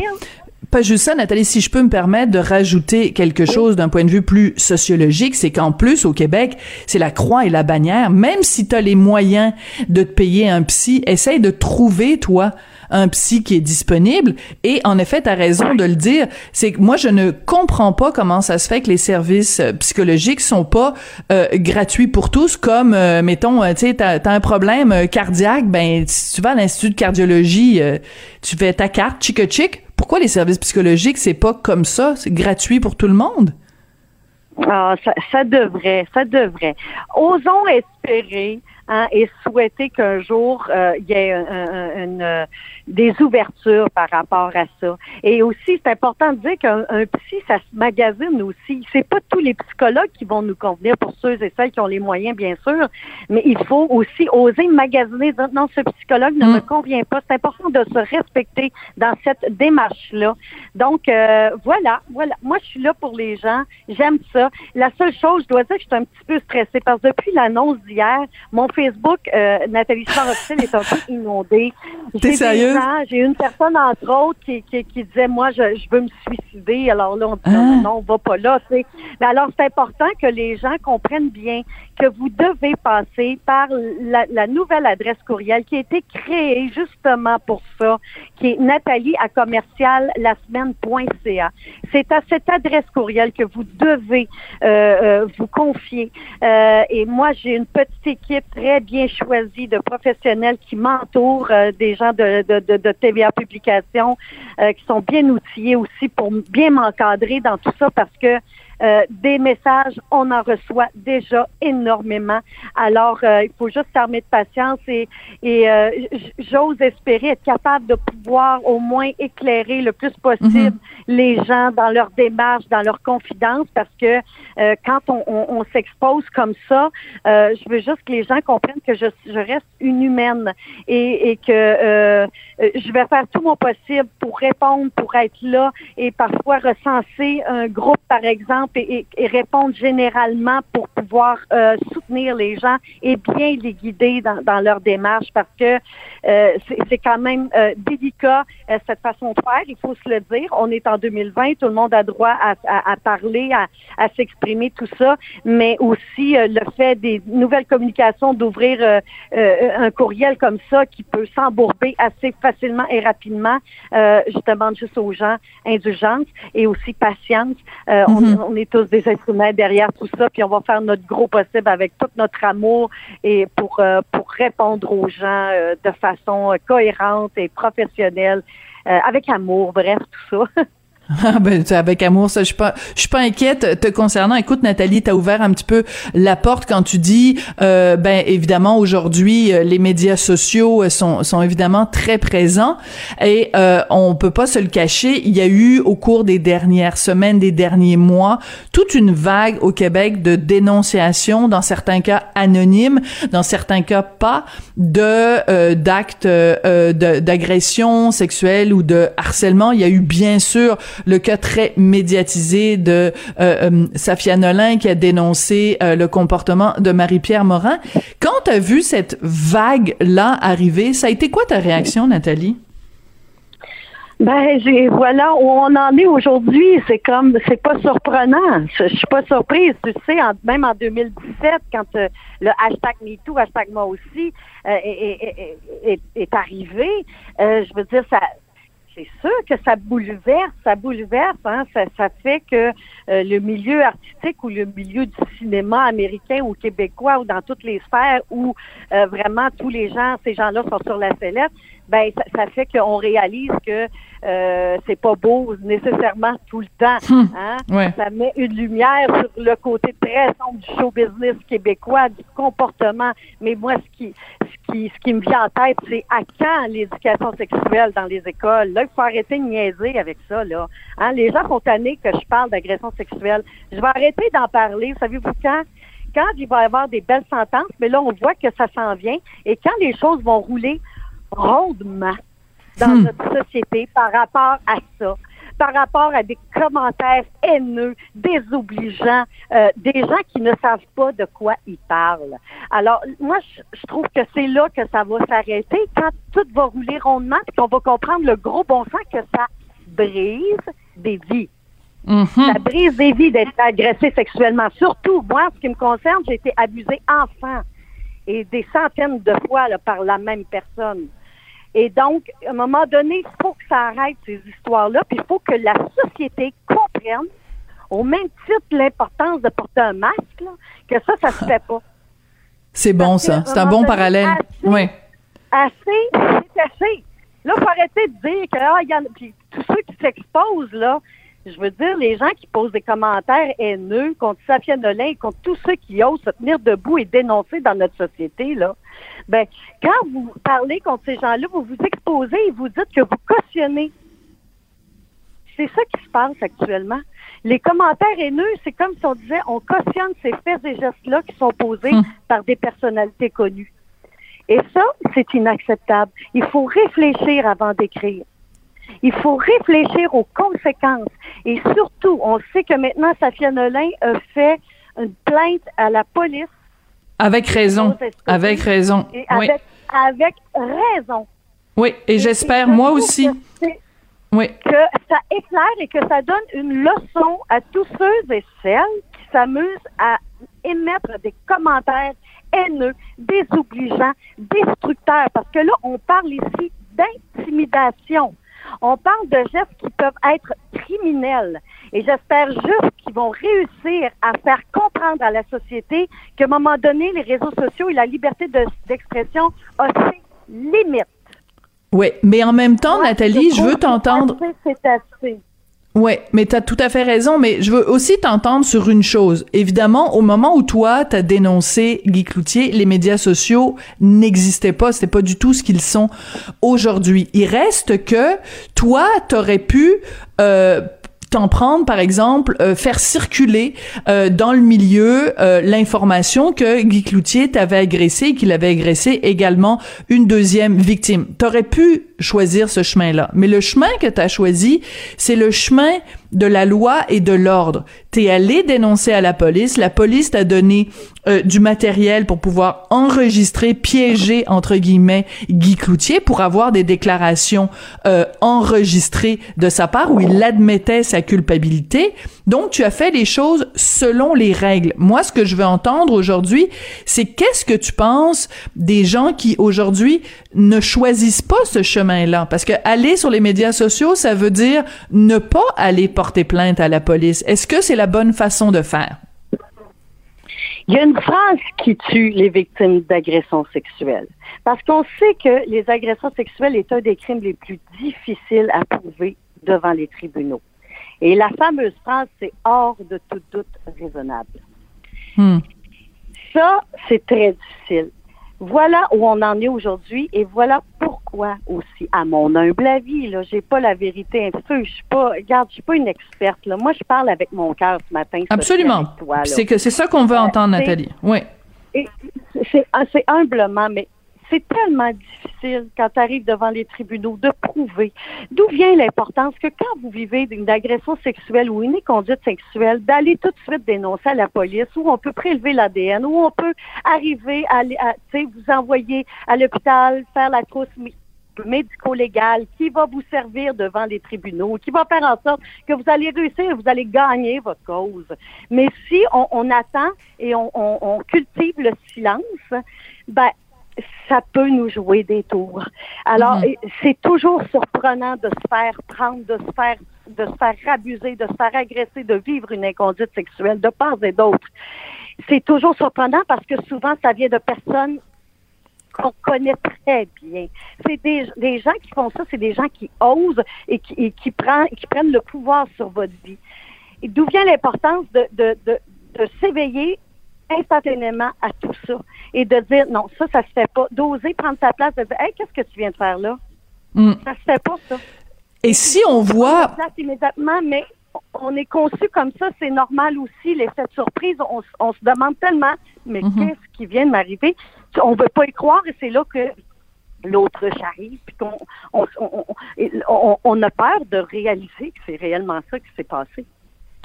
Pas juste ça, Nathalie, si je peux me permettre de rajouter quelque chose d'un point de vue plus sociologique, c'est qu'en plus, au Québec, c'est la croix et la bannière. Même si tu as les moyens de te payer un psy, essaye de trouver, toi, un psy qui est disponible. Et en effet, tu as raison de le dire. C'est que moi, je ne comprends pas comment ça se fait que les services euh, psychologiques sont pas euh, gratuits pour tous, comme, euh, mettons, tu sais, t'as as un problème cardiaque, ben, si tu vas à l'Institut de cardiologie, euh, tu fais ta carte, chic chic. Pourquoi les services psychologiques, c'est pas comme ça? C'est gratuit pour tout le monde? Ah, ça, devrait, ça devrait. Osons espérer espérer hein, et souhaiter qu'un jour euh, il y ait un- un- une, euh, des ouvertures par rapport à ça. Et aussi, c'est important de dire qu'un un psy, ça se magasine aussi. C'est pas tous les psychologues qui vont nous convenir pour ceux et celles qui ont les moyens, bien sûr, mais il faut aussi oser magasiner. dire, Non, ce psychologue ne Mm. me convient pas. C'est important de se respecter dans cette démarche-là. Donc, euh, voilà, voilà. Moi, je suis là pour les gens. J'aime ça. La seule chose, je dois dire que je suis un petit peu stressée parce que depuis l'annonce d'hier, mon Facebook, euh, Nathalie Sarofil est un peu inondé. T'es sérieuse? J'ai une personne, entre autres, qui, qui, qui disait, moi, je, je veux me suicider. Alors là, on dit, Ah. non, non, on va pas là. Mais alors, c'est important que les gens comprennent bien que vous devez passer par la, la nouvelle adresse courriel qui a été créée justement pour ça, qui est Nathalie à. C'est à cette adresse courriel que vous devez euh, euh, vous confier. Euh, et moi, j'ai une petite équipe très bien choisie de professionnels qui m'entourent, euh, des gens de, de, de, de TVA Publication euh, qui sont bien outillés aussi pour bien m'encadrer dans tout ça parce que euh, des messages, on en reçoit déjà énormément. Alors, euh, il faut juste s'armer de patience et, et euh, j'ose espérer être capable de pouvoir au moins éclairer le plus possible les gens dans leur démarche, dans leur confidence, parce que euh, quand on, on- on s'expose comme ça, euh, je veux juste que les gens comprennent que je, je reste une humaine et, et que je vais faire tout mon possible pour répondre, pour être là et parfois recenser un groupe, par exemple, et, et- et répondre généralement pour pouvoir euh, soutenir les gens et bien les guider dans, dans leur démarche parce que euh, c'est quand même euh, délicat euh, cette façon de faire, il faut se le dire. On est en 2020, tout le monde a droit à, à- à parler, à, à s'exprimer, tout ça, mais aussi euh, le fait des nouvelles communications, d'ouvrir euh, euh, un courriel comme ça qui peut s'embourber assez facilement et rapidement. Euh, je demande juste aux gens indulgence et aussi patience. Euh, on- Mhm. on, est tous des êtres humains derrière tout ça, puis on va faire notre gros possible avec tout notre amour et pour euh, pour répondre aux gens euh, de façon euh, cohérente et professionnelle, euh, avec amour, bref, tout ça. [laughs] Ah ben, avec amour, ça, je suis pas, je suis pas inquiète te concernant. Écoute, Nathalie, t'as ouvert un petit peu la porte quand tu dis, euh, ben évidemment aujourd'hui, euh, les médias sociaux euh, sont sont évidemment très présents et euh, on peut pas se le cacher. Il y a eu au cours des dernières semaines, des derniers mois, toute une vague au Québec de dénonciations, dans certains cas anonymes, dans certains cas pas, de euh, d'actes euh, d'agression sexuelle ou de harcèlement. Il y a eu bien sûr le cas très médiatisé de euh, euh, Safia Nolin qui a dénoncé euh, le comportement de Marie-Pierre Morin. Quand tu as vu cette vague-là arriver, ça a été quoi ta réaction, Nathalie? Ben, voilà où on en est aujourd'hui. C'est comme, c'est pas surprenant. Je, je suis pas surprise. Tu sais, même en 2017, quand euh, le hashtag MeToo, hashtag moi aussi, est, est- arrivé, je veux dire, ça, c'est sûr que ça bouleverse, ça bouleverse, hein, ça, ça fait que euh, le milieu artistique ou le milieu du cinéma américain ou québécois ou dans toutes les sphères où euh, vraiment tous les gens, ces gens-là sont sur la sellette, ben ça, ça fait qu'on réalise que euh, c'est pas beau nécessairement tout le temps. Hum, Hein? ouais. Ça met une lumière sur le côté très sombre du show business québécois, du comportement. Mais moi, ce qui, ce qui, ce qui me vient en tête, c'est à quand l'éducation sexuelle dans les écoles? Là, il faut arrêter de niaiser avec ça, là. Hein? Les gens sont tannés que je parle d'agression sexuelle. Je vais arrêter d'en parler. Savez-vous quand? Quand il va y avoir des belles sentences, mais là, on voit que ça s'en vient. Et quand les choses vont rouler rondement dans Hmm. notre société par rapport à ça, par rapport à des commentaires haineux, désobligeants, euh, des gens qui ne savent pas de quoi ils parlent. Alors, moi, je, je trouve que c'est là que ça va s'arrêter quand tout va rouler rondement, puis qu'on va comprendre le gros bon sens que ça brise des vies. Mhm. Ça brise des vies d'être agressé sexuellement. Surtout, moi, en ce qui me concerne, j'ai été abusée enfant et des centaines de fois là, par la même personne. Et donc, à un moment donné, il faut que ça arrête ces histoires-là, puis il faut que la société comprenne, au même titre l'importance de porter un masque, là, que ça, ça se fait pas. C'est bon ça, c'est un bon donné, parallèle. assez- Ouais. Assez, c'est assez. Là, il faut arrêter de dire que, ah, y a, puis tous ceux qui s'exposent, là, Je veux dire, les gens qui posent des commentaires haineux contre Safia Nolin et contre tous ceux qui osent se tenir debout et dénoncer dans notre société, là, ben, quand vous parlez contre ces gens-là, vous vous exposez et vous dites que vous cautionnez. C'est ça qui se passe actuellement. Les commentaires haineux, c'est comme si on disait on cautionne ces faits et gestes-là qui sont posés Hum. par des personnalités connues. Et ça, c'est inacceptable. Il faut réfléchir avant d'écrire. Il faut réfléchir aux conséquences. Et surtout, on sait que maintenant, Safia Nolin a fait une plainte à la police. Avec raison. Avec raison. Et Oui. avec, raison. Oui, et j'espère, je moi aussi. que Oui. que ça éclaire et que ça donne une leçon à tous ceux et celles qui s'amusent à émettre des commentaires haineux, désobligeants, destructeurs. Parce que là, on parle ici d'intimidation. On parle de gestes qui peuvent être criminels. Et j'espère juste qu'ils vont réussir à faire comprendre à la société qu'à un moment donné, les réseaux sociaux et la liberté de- d'expression ont ses limites. Oui, mais en même temps, Nathalie, je veux t'entendre. que C'est assez. Oui, mais tu as tout à fait raison, mais je veux aussi t'entendre sur une chose. Évidemment, au moment où toi, tu as dénoncé Guy Cloutier, les médias sociaux n'existaient pas, c'était pas du tout ce qu'ils sont aujourd'hui. Il reste que toi, t'aurais pu euh, t'en prendre, par exemple, euh, faire circuler euh, dans le milieu euh, l'information que Guy Cloutier t'avait agressé et qu'il avait agressé également une deuxième victime. T'aurais pu choisir ce chemin-là, mais le chemin que t'as choisi, c'est le chemin de la loi et de l'ordre. T'es allé dénoncer à la police, la police t'a donné euh, du matériel pour pouvoir enregistrer, piéger entre guillemets Guy Cloutier pour avoir des déclarations euh, enregistrées de sa part où il admettait sa culpabilité. Donc tu as fait les choses selon les règles. Moi, ce que je veux entendre aujourd'hui, c'est qu'est-ce que tu penses des gens qui aujourd'hui ne choisissent pas ce chemin-là? Parce que aller sur les médias sociaux, ça veut dire ne pas aller porter plainte à la police. Est-ce que c'est la bonne façon de faire? Il y a une phrase qui tue les victimes d'agressions sexuelles. Parce qu'on sait que les agressions sexuelles est un des crimes les plus difficiles à prouver devant les tribunaux. Et la fameuse phrase, c'est hors de tout doute raisonnable. Hmm. Ça, c'est très difficile. Voilà où on en est aujourd'hui et voilà pourquoi aussi, à mon humble avis, là, j'ai pas la vérité peu, je suis pas, regarde, je suis pas une experte, là. Moi, je parle avec mon cœur ce matin. Absolument. C'est que c'est ça qu'on veut entendre, Nathalie. Oui. Ah, c'est humblement, mais c'est tellement difficile quand tu arrives devant les tribunaux de prouver d'où vient l'importance que quand vous vivez d'une agression sexuelle ou une conduite sexuelle, d'aller tout de suite dénoncer à la police où on peut prélever l'ADN, où on peut arriver à, à vous envoyer à l'hôpital, faire la mé- médico-légale qui va vous servir devant les tribunaux, qui va faire en sorte que vous allez réussir, vous allez gagner votre cause. Mais si on, attend et on, on- on cultive le silence, ben ça peut nous jouer des tours. Alors, Mhm. c'est toujours surprenant de se faire prendre, de se faire de se faire abuser, de se faire agresser, de vivre une inconduite sexuelle de part et d'autre. C'est toujours surprenant parce que souvent, ça vient de personnes qu'on connaît très bien. C'est des, des gens qui font ça, c'est des gens qui osent et qui, et qui, prend- qui prennent le pouvoir sur votre vie. D'où vient l'importance de, de, de, de s'éveiller instantanément à tout ça? Et de dire non, ça, ça se fait pas. D'oser prendre sa place, de dire Hey, qu'est-ce que tu viens de faire là? Hmm. Ça se fait pas, ça. Et si on voit place immédiatement, mais on est conçu comme ça, c'est normal aussi, l'effet de surprise. On, se demande tellement, mais Mhm. qu'est-ce qui vient de m'arriver? On veut pas y croire et c'est là que l'autruche arrive, puis qu'on on, on- on a peur de réaliser que c'est réellement ça qui s'est passé.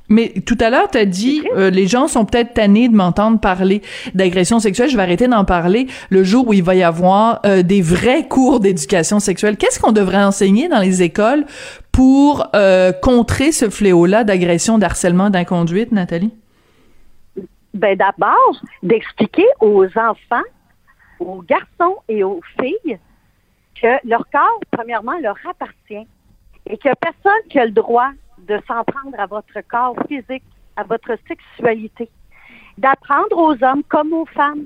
Mais tout à l'heure, tu as dit, euh, les gens sont peut-être tannés de m'entendre parler d'agression sexuelle. Je vais arrêter d'en parler le jour où il va y avoir euh, des vrais cours d'éducation sexuelle. Qu'est-ce qu'on devrait enseigner dans les écoles pour euh, contrer ce fléau-là d'agression, d'harcèlement, d'inconduite, Nathalie? Ben d'abord, d'expliquer aux enfants, aux garçons et aux filles que leur corps, premièrement, leur appartient et qu'il n'y a personne qui a le droit de s'en prendre à votre corps physique, à votre sexualité. D'apprendre aux hommes comme aux femmes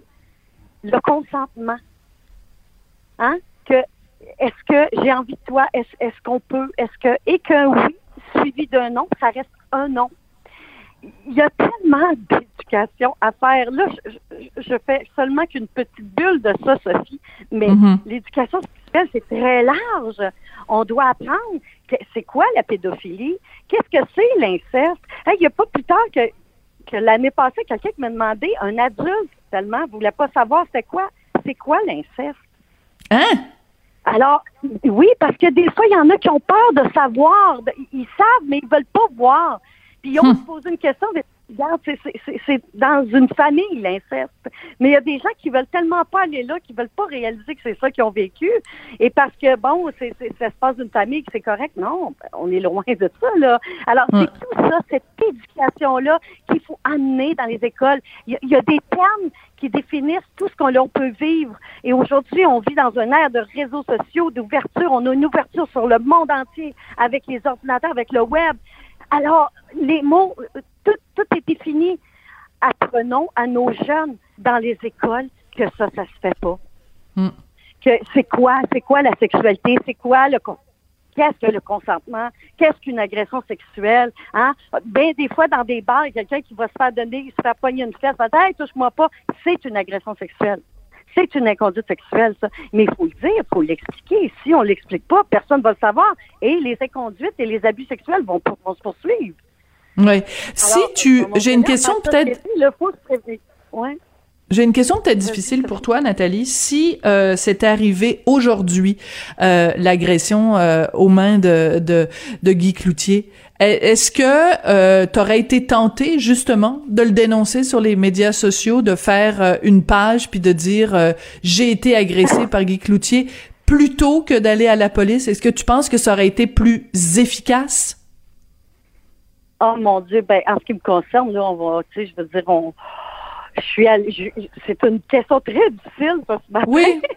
le consentement. Hein? Que est-ce que j'ai envie de toi? Est-ce est-ce qu'on peut? Est-ce que et que oui, suivi d'un nom, ça reste un nom. Il y a tellement d'éducation à faire. Là, je, je fais seulement qu'une petite bulle de ça, Sophie, mais Mhm. l'éducation sexuelle, c'est très large. On doit apprendre c'est quoi la pédophilie, qu'est-ce que c'est l'inceste? Hey, il n'y a pas plus tard que, que l'année passée, quelqu'un qui m'a demandé, un adulte tellement, voulait pas savoir c'est quoi, c'est quoi l'inceste? Hein? Alors, oui, parce que des fois, il y en a qui ont peur de savoir. Ils savent, mais ils veulent pas voir. Puis ils osent poser une question. Regarde, c'est- c'est- c'est c'est dans une famille, l'inceste. Mais il y a des gens qui veulent tellement pas aller là, qui veulent pas réaliser que c'est ça qu'ils ont vécu. Et parce que, bon, c'est c'est- ça se passe d'une famille, que c'est correct. Non, ben, on est loin de ça, là. Alors, c'est tout ça, cette éducation-là qu'il faut amener dans les écoles. Il y, a, il y a des termes qui définissent tout ce qu'on peut vivre. Et aujourd'hui, on vit dans un ère de réseaux sociaux, d'ouverture. On a une ouverture sur le monde entier avec les ordinateurs, avec le web. Alors, les mots, euh, tout, tout est défini. Apprenons à nos jeunes dans les écoles que ça, ça se fait pas. Hmm. Que c'est quoi, c'est quoi la sexualité, c'est quoi le con- Qu'est-ce que le consentement? Qu'est-ce qu'une agression sexuelle? Hein? Bien, des fois, dans des bars, il y a quelqu'un qui va se faire donner, se faire poigner une fesse, va dire, hey, touche-moi pas. C'est une agression sexuelle. C'est une inconduite sexuelle, ça. Mais il faut le dire, il faut l'expliquer. Si on l'explique pas, personne ne va le savoir. Et les inconduites et les abus sexuels vont, pour- vont se poursuivre. Oui. Si tu, j'ai une question peut-être. Il faut se prévenir. Ouais. J'ai une question peut-être difficile pour toi, Nathalie. Si euh, c'était arrivé aujourd'hui, euh, l'agression euh, aux mains de, de, de Guy Cloutier, est-ce que euh, tu aurais été tenté justement de le dénoncer sur les médias sociaux, de faire euh, une page puis de dire euh, j'ai été agressé par Guy Cloutier plutôt que d'aller à la police? Est-ce que tu penses que ça aurait été plus efficace? Oh mon Dieu, ben en ce qui me concerne, là, on va, tu sais, je veux dire, on, je suis allée, je- c'est une question très difficile ça, ce matin. Oui. [laughs]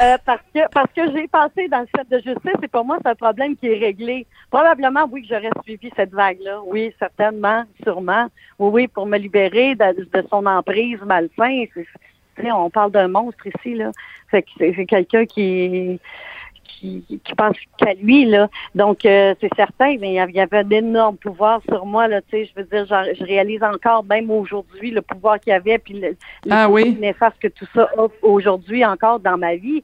Euh, parce que parce que j'ai passé dans le système de justice et pour moi c'est un problème qui est réglé. Probablement oui que j'aurais suivi cette vague-là, oui certainement, sûrement, oui oui pour me libérer de, de son emprise malsain. C'est- tu sais, on parle d'un monstre ici là, fait que c'est quelqu'un qui qui, qui pense qu'à lui là. Donc euh, c'est certain, mais il y avait- un énorme pouvoir sur moi là. Tu sais, je veux dire, genre, je réalise encore même aujourd'hui le pouvoir qu'il y avait puis le, Ah oui. que tout ça offre aujourd'hui encore dans ma vie.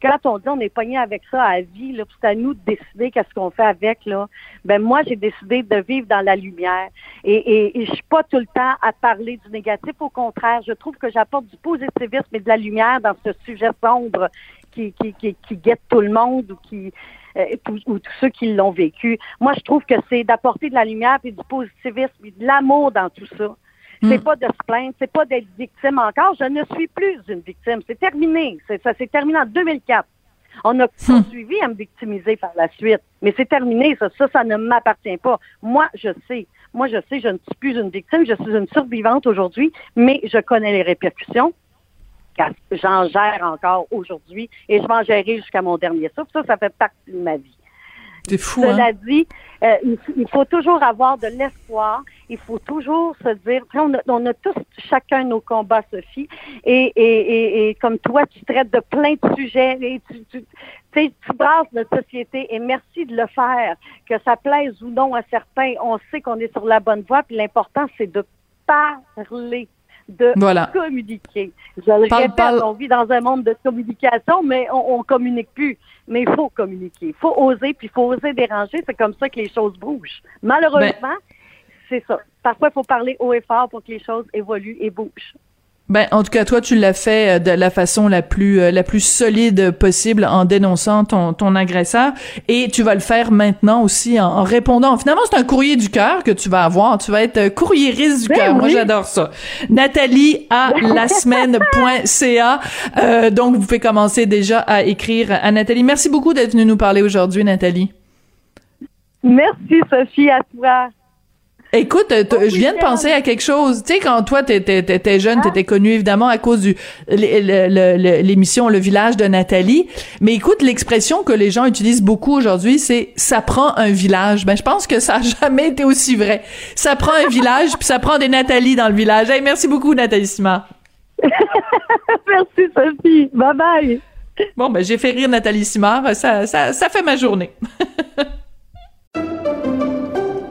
Quand on dit on est pogné avec ça à vie, là, c'est à nous de décider qu'est-ce qu'on fait avec là. Ben moi j'ai décidé de vivre dans la lumière et, et, et je suis pas tout le temps à parler du négatif. Au contraire, je trouve que j'apporte du positivisme et de la lumière dans ce sujet sombre qui qui, qui, qui guette tout le monde ou qui euh, ou tous ceux qui l'ont vécu. Moi, je trouve que c'est d'apporter de la lumière et du positivisme et de l'amour dans tout ça. C'est Mm. pas de se plaindre, c'est pas d'être victime encore. Je ne suis plus une victime. C'est terminé. Ça s'est terminé en 2004. On a poursuivi à me victimiser par la suite. Mais c'est terminé, ça. Ça, ça ne m'appartient pas. Moi, je sais. Moi, je sais, je ne suis plus une victime. Je suis une survivante aujourd'hui, mais je connais les répercussions. J'en gère encore aujourd'hui et je m'en gérerai jusqu'à mon dernier souffle. Ça, ça fait partie de ma vie. C'est fou, Cela hein? dit, euh, il, faut toujours avoir de l'espoir. Il faut toujours se dire, on a, on a tous chacun nos combats, Sophie. Et, et, et, et comme toi, tu traites de plein de sujets. Et tu, tu, tu brasses notre société. Et merci de le faire. Que ça plaise ou non à certains, on sait qu'on est sur la bonne voie. Puis l'important, c'est de parler de Voilà. communiquer. Je le Parle, répète, parle. on vit dans un monde de communication, mais on, on communique plus. Mais il faut communiquer. Il faut oser, puis il faut oser déranger. C'est comme ça que les choses bougent. Malheureusement, Ben c'est ça. Parfois, il faut parler haut et fort pour que les choses évoluent et bougent. Ben, en tout cas, toi, tu l'as fait euh, de la façon la plus euh, la plus solide possible en dénonçant ton ton agresseur, et tu vas le faire maintenant aussi en, en répondant. Finalement, c'est un courrier du cœur que tu vas avoir. Tu vas être euh, courriériste du Ben cœur. Moi, j'adore ça. Nathalie à lasemaine.ca. Euh, donc, vous pouvez commencer déjà à écrire à Nathalie. Merci beaucoup d'être venue nous parler aujourd'hui, Nathalie. Merci, Sophie, à toi. Écoute, je viens de penser à quelque chose. Tu sais, quand toi, t'étais, t'étais jeune, t'étais connue évidemment à cause du l'émission Le Village de Nathalie. Mais écoute, l'expression que les gens utilisent beaucoup aujourd'hui, c'est ça prend un village. Ben, je pense que ça a [laughs] jamais été aussi vrai. Ça prend un village, puis ça prend des Nathalie dans le village. Hey, merci beaucoup, Nathalie Simard. [laughs] Merci, Sophie. Bye bye. Bon, ben, j'ai fait rire Nathalie Simard. Ça, ça, ça fait ma journée. [laughs]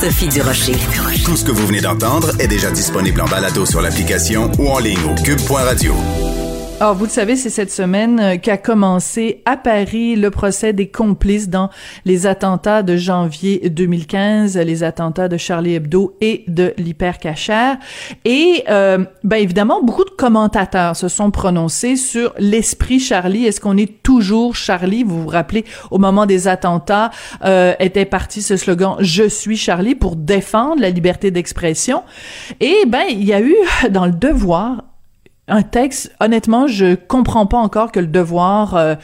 Sophie Durocher. Tout ce que vous venez d'entendre est déjà disponible en balado sur l'application ou en ligne au cube.radio. Alors, vous le savez, c'est cette semaine euh, qu'a commencé à Paris le procès des complices dans les attentats de janvier 2015, les attentats de Charlie Hebdo et de l'hypercachère. Et, euh, ben évidemment, beaucoup de commentateurs se sont prononcés sur l'esprit Charlie. Est-ce qu'on est toujours Charlie? Vous vous rappelez, au moment des attentats, euh, était parti ce slogan « Je suis Charlie » pour défendre la liberté d'expression. Et, ben, il y a eu [laughs] dans le devoir un texte, honnêtement, je comprends pas encore que le devoir euh,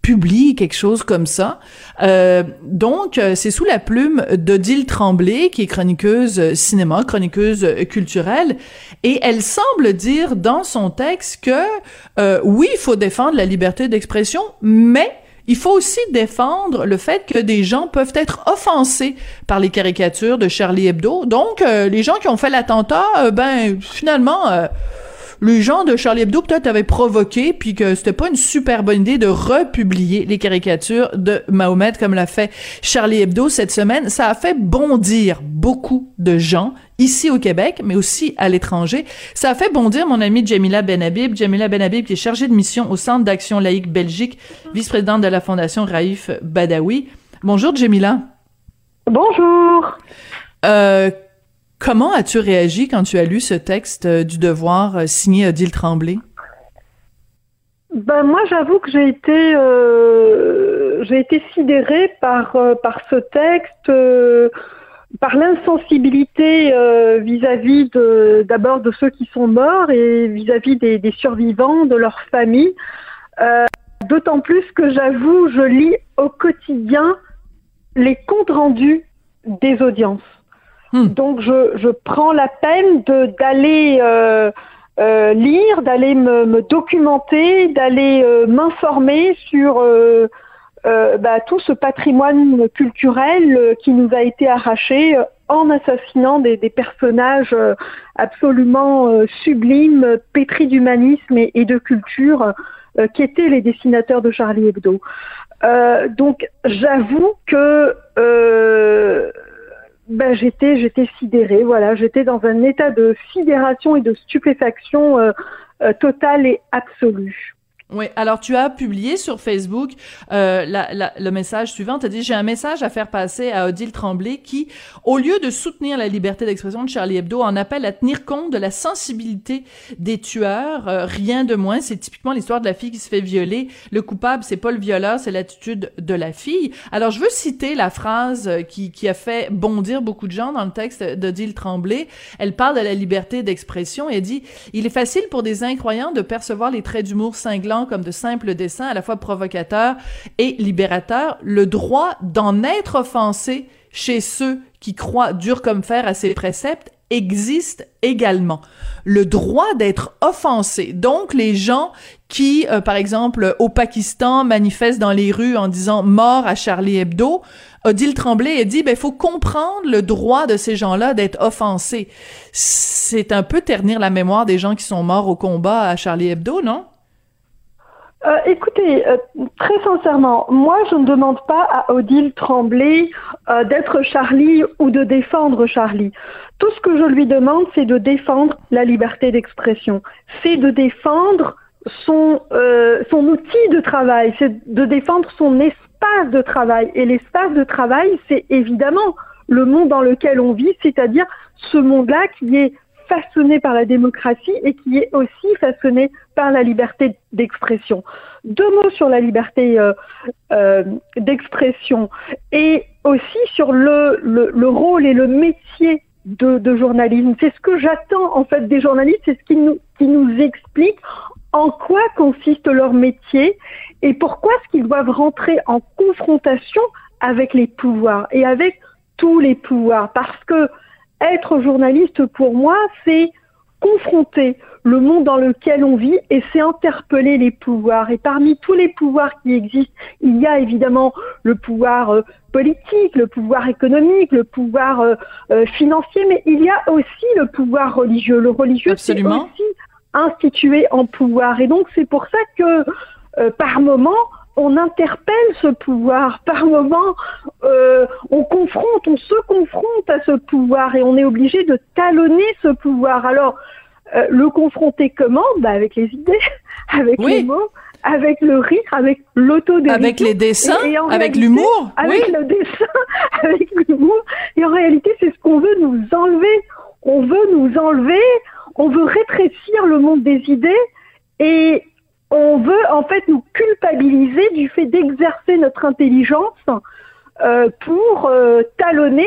publie quelque chose comme ça. Euh, donc, euh, c'est sous la plume d'Odile Tremblay, qui est chroniqueuse cinéma, chroniqueuse culturelle, et elle semble dire dans son texte que oui, il faut défendre la liberté d'expression, mais il faut aussi défendre le fait que des gens peuvent être offensés par les caricatures de Charlie Hebdo. Donc, les gens qui ont fait l'attentat, ben finalement les gens de Charlie Hebdo peut-être avaient provoqué, puis que c'était pas une super bonne idée de republier les caricatures de Mahomet comme l'a fait Charlie Hebdo cette semaine. Ça a fait bondir beaucoup de gens ici au Québec, mais aussi à l'étranger. Ça a fait bondir mon amie Jamila Benhabib. Jamila Benhabib, qui est chargée de mission au Centre d'action laïque Belgique, vice-présidente de la Fondation Raif Badawi. Bonjour, Jamila. Bonjour. Euh, Comment as-tu réagi quand tu as lu ce texte euh, du devoir euh, signé Odile Tremblay? Ben moi, j'avoue que j'ai été, euh, j'ai été sidérée par par ce texte, par l'insensibilité vis-à-vis de d'abord de ceux qui sont morts et vis-à-vis des, des, survivants, de leurs familles. D'autant plus que j'avoue, je lis au quotidien les comptes rendus des audiences. Hmm. Donc je, prends la peine d'aller euh, euh, lire, d'aller me, me, documenter, d'aller euh, m'informer sur bah, tout ce patrimoine culturel qui nous a été arraché en assassinant des, personnages absolument sublimes, pétris d'humanisme et, et, de culture, qui étaient les dessinateurs de Charlie Hebdo. donc j'avoue que ben, j'étais j'étais sidérée, voilà, j'étais dans un état de sidération et de stupéfaction euh, euh, totale et absolue. Oui, alors tu as publié sur Facebook euh, la, la, le message suivant. Tu as dit, j'ai un message à faire passer à Odile Tremblay qui, au lieu de soutenir la liberté d'expression de Charlie Hebdo, en appelle à tenir compte de la sensibilité des tueurs. Euh, rien de moins, c'est typiquement l'histoire de la fille qui se fait violer. Le coupable, c'est pas le violeur, c'est l'attitude de la fille. Alors je veux citer la phrase qui, qui a fait bondir beaucoup de gens dans le texte d'Odile Tremblay. Elle parle de la liberté d'expression et dit, il est facile pour des incroyants de percevoir les traits d'humour cinglants comme de simples dessins à la fois provocateurs et libérateurs, le droit d'en être offensé chez ceux qui croient dur comme fer à ses préceptes existe également. Le droit d'être offensé. Donc, les gens qui, euh, par exemple, au Pakistan, manifestent dans les rues en disant mort à Charlie Hebdo, Odile Tremblay a dit, ben, faut comprendre le droit de ces gens-là d'être offensés. C'est un peu ternir la mémoire des gens qui sont morts au combat à Charlie Hebdo, non? Euh, écoutez, euh, très sincèrement, moi je ne demande pas à Odile Tremblay euh, d'être Charlie ou de défendre Charlie. Tout ce que je lui demande, c'est de défendre la liberté d'expression. C'est de défendre son, son outil de travail, c'est de défendre son espace de travail. Et l'espace de travail, c'est évidemment le monde dans lequel on vit, c'est-à-dire ce monde-là qui est façonné par la démocratie et qui est aussi façonné par la liberté d'expression. Deux mots sur la liberté euh, euh, d'expression et aussi sur le, le, le, rôle et le métier de, de journalisme. C'est ce que j'attends en fait des journalistes, c'est ce qui nous, qui nous explique en quoi consiste leur métier et pourquoi est-ce qu'ils doivent rentrer en confrontation avec les pouvoirs et avec tous les pouvoirs. Parce que être journaliste, pour moi, c'est confronter le monde dans lequel on vit et c'est interpeller les pouvoirs. Et parmi tous les pouvoirs qui existent, il y a évidemment le pouvoir euh, politique, le pouvoir économique, le pouvoir euh, euh, financier, mais il y a aussi le pouvoir religieux. Le religieux, c'est aussi institué en pouvoir. Et donc c'est pour ça que par moment, on interpelle ce pouvoir. Par moment, on confronte, on se confronte à ce pouvoir et on est obligé de talonner ce pouvoir. Alors, euh, le confronter comment? Bah Avec les idées, [laughs] avec les mots, avec le rire, avec l'autodérision. Avec les dessins, avec l'humour. Avec le dessin, [laughs] avec l'humour. Et en réalité, c'est ce qu'on veut nous enlever. On veut nous enlever, on veut rétrécir le monde des idées et on veut en fait nous culpabiliser du fait d'exercer notre intelligence euh, pour euh, talonner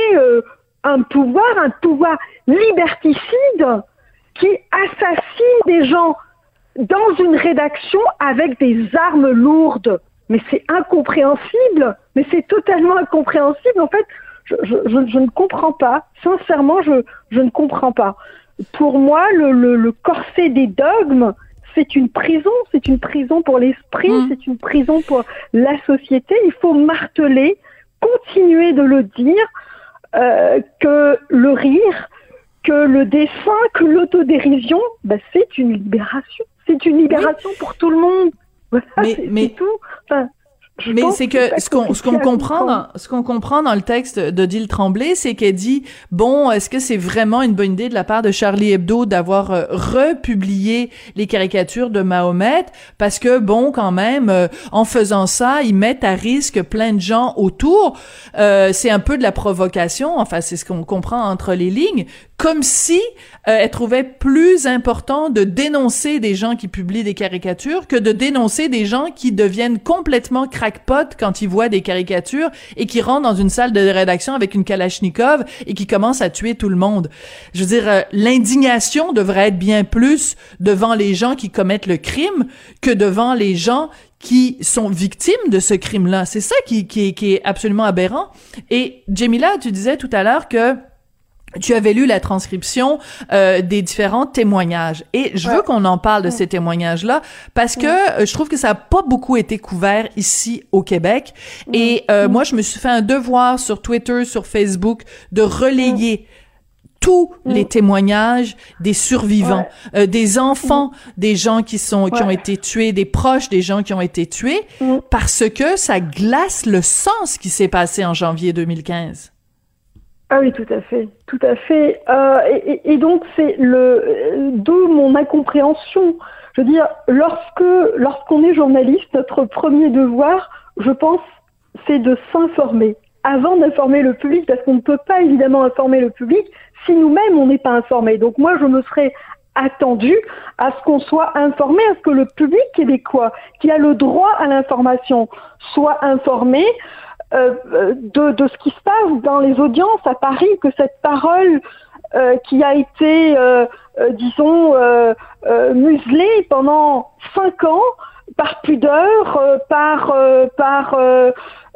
un pouvoir, un pouvoir liberticide qui assassine des gens dans une rédaction avec des armes lourdes. Mais c'est incompréhensible, mais c'est totalement incompréhensible. En fait, je, je, je, ne comprends pas. Sincèrement, je, je ne comprends pas. Pour moi, le, le, le corset des dogmes, c'est une prison, c'est une prison pour l'esprit, mmh. c'est une prison pour la société. Il faut marteler, continuer de le dire, euh, que le rire, que le dessin, que l'autodérision, bah, c'est une libération. C'est une libération pour tout le monde. [laughs] mais, mais... tout. Enfin, mais c'est que ce qu'on ce qu'on comprend dans, ce qu'on comprend dans le texte d'Odile Tremblay, c'est qu'elle dit bon, est-ce que c'est vraiment une bonne idée de la part de Charlie Hebdo d'avoir euh, republié les caricatures de Mahomet? Parce que bon, quand même, euh, en faisant ça, ils mettent à risque plein de gens autour. Euh, c'est un peu de la provocation. Enfin, c'est ce qu'on comprend entre les lignes, comme si elle trouvait plus important de dénoncer des gens qui publient des caricatures que de dénoncer des gens qui deviennent complètement craqués pote quand il voit des caricatures et qui rentre dans une salle de rédaction avec une Kalachnikov et qui commence à tuer tout le monde. Je veux dire, euh, l'indignation devrait être bien plus devant les gens qui commettent le crime que devant les gens qui sont victimes de ce crime-là. C'est ça qui, qui, qui est absolument aberrant. Et Jamila, tu disais tout à l'heure que tu avais lu la transcription euh, des différents témoignages. Et je veux qu'on en parle de ces témoignages-là parce que euh, je trouve que ça a pas beaucoup été couvert ici au Québec. Et euh, moi je me suis fait un devoir sur Twitter, sur Facebook de relayer tous les témoignages des survivants, des enfants, des gens qui sont qui ont été tués, des proches des gens qui ont été tués parce que ça glace le sens qui s'est passé en janvier 2015. Ah oui, tout à fait, tout à fait. Euh, et, donc c'est le d'où mon incompréhension. Je veux dire, lorsque lorsqu'on est journaliste, notre premier devoir, je pense, c'est de s'informer avant d'informer le public, parce qu'on ne peut pas évidemment informer le public si nous-mêmes on n'est pas informé. Donc moi, je me serais attendu à ce qu'on soit informé, à ce que le public québécois, qui a le droit à l'information, soit informé. Euh, de, de, ce qui se passe dans les audiences à Paris, que cette parole euh, qui a été, euh, disons, muselée pendant cinq ans par pudeur, par, par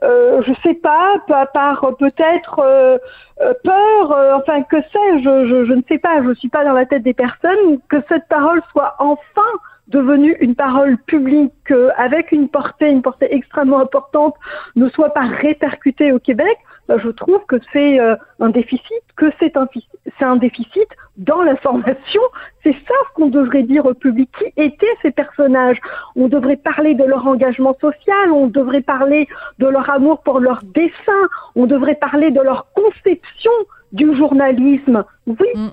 je sais pas, par, par peut-être peur, enfin que sais-je, je, je, ne sais pas, je ne suis pas dans la tête des personnes, que cette parole soit enfin devenue une parole publique euh, avec une portée, une portée extrêmement importante, ne soit pas répercutée au Québec, ben, je trouve que c'est euh, un déficit, que c'est un, c'est un déficit dans l'information. C'est ça ce qu'on devrait dire au public. Qui étaient ces personnages? On devrait parler de leur engagement social, on devrait parler de leur amour pour leur dessin, on devrait parler de leur conception du journalisme. Oui, mm.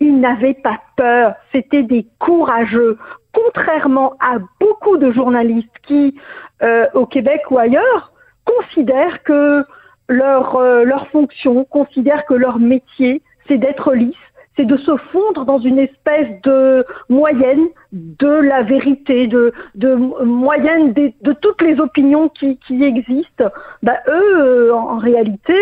ils n'avaient pas peur, c'était des courageux contrairement à beaucoup de journalistes qui, euh, au Québec ou ailleurs, considèrent que leur, euh, leur fonction, considèrent que leur métier, c'est d'être lisse, c'est de se fondre dans une espèce de moyenne de la vérité, de, de moyenne de, de toutes les opinions qui, qui existent. Bah, eux, euh, en, réalité,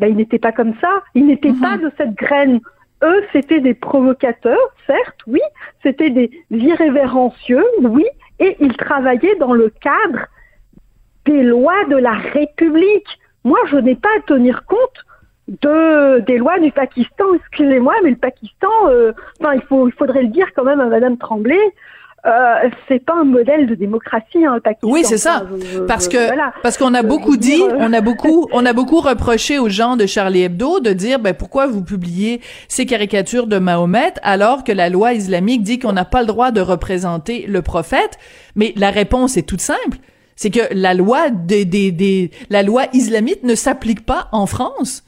bah, ils n'étaient pas comme ça. Ils n'étaient mm-hmm. pas de cette graine eux, c'était des provocateurs, certes, oui, c'était des irrévérencieux, oui, et ils travaillaient dans le cadre des lois de la République. Moi, je n'ai pas à tenir compte de des lois du Pakistan. Excusez-moi, mais le Pakistan, euh, enfin, il il faudrait le dire quand même à Madame Tremblay. Euh, c'est pas un modèle de démocratie, hein, le Pakistan. Oui, c'est ça. Je- Parce que voilà. parce qu'on a Euh, beaucoup dit, dire, euh, on a beaucoup [laughs] on a beaucoup reproché aux gens de Charlie Hebdo de dire ben pourquoi vous publiez ces caricatures de Mahomet alors que la loi islamique dit qu'on n'a pas le droit de représenter le prophète, mais la réponse est toute simple. C'est que la loi des, des, des la loi islamite ne s'applique pas en France.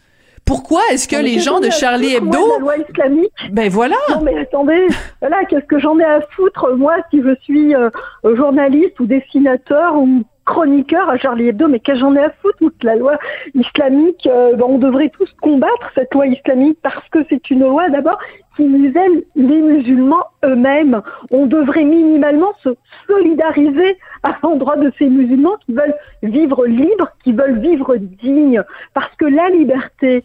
Pourquoi est-ce que Mais les gens de Charlie foutre, moi, Hebdo de la loi islamique. Ben voilà. Non mais attendez, voilà, qu'est-ce que j'en ai à foutre moi si je suis euh, journaliste ou dessinateur ou chroniqueur à Charlie Hebdo, mais qu'est-ce que j'en ai à foutre que la loi islamique, euh, ben, on devrait tous combattre cette loi islamique parce que c'est une loi d'abord qui muselle les musulmans eux-mêmes. On devrait minimalement se solidariser à l'endroit de ces musulmans qui veulent vivre libres, qui veulent vivre dignes, parce que la liberté,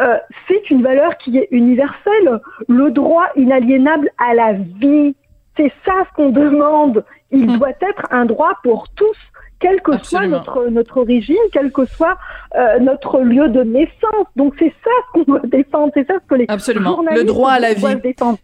euh, c'est une valeur qui est universelle. Le droit inaliénable à la vie, c'est ça ce qu'on demande. Il Hmm. doit être un droit pour tous, quelle que Absolument. soit notre, notre origine, quel que soit euh, notre lieu de naissance. Donc c'est ça qu'on doit [laughs] défendre, c'est ça ce que les Absolument. journalistes Le droit à la doivent vie. défendre.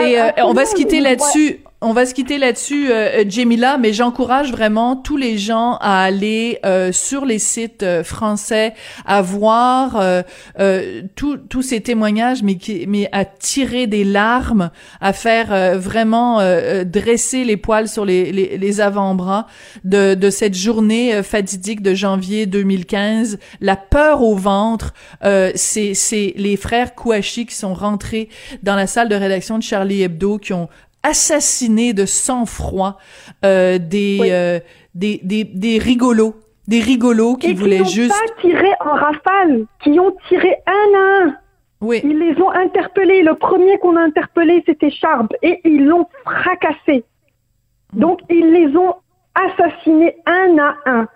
Et Ah, euh, on va se quitter là-dessus. On va se quitter là-dessus, euh, euh, Jamila, mais j'encourage vraiment tous les gens à aller euh, sur les sites euh, français, à voir euh, euh, tous ces témoignages, mais qui, mais à tirer des larmes, à faire vraiment dresser les poils sur les, les, les avant-bras de, de cette journée fatidique de janvier 2015. La peur au ventre, c'est les frères Kouachi qui sont rentrés dans la salle de rédaction de Charlie Hebdo, qui ont assassiné de sang-froid euh, des, Oui. euh, des, des des rigolos, des rigolos qui et voulaient qui n'ont juste pas tiré en rafale, qui ont tiré un à un. oui Ils les ont interpellés. Le premier qu'on a interpellé, c'était Charb, et ils l'ont fracassé. Donc, ils les ont assassinés un à un.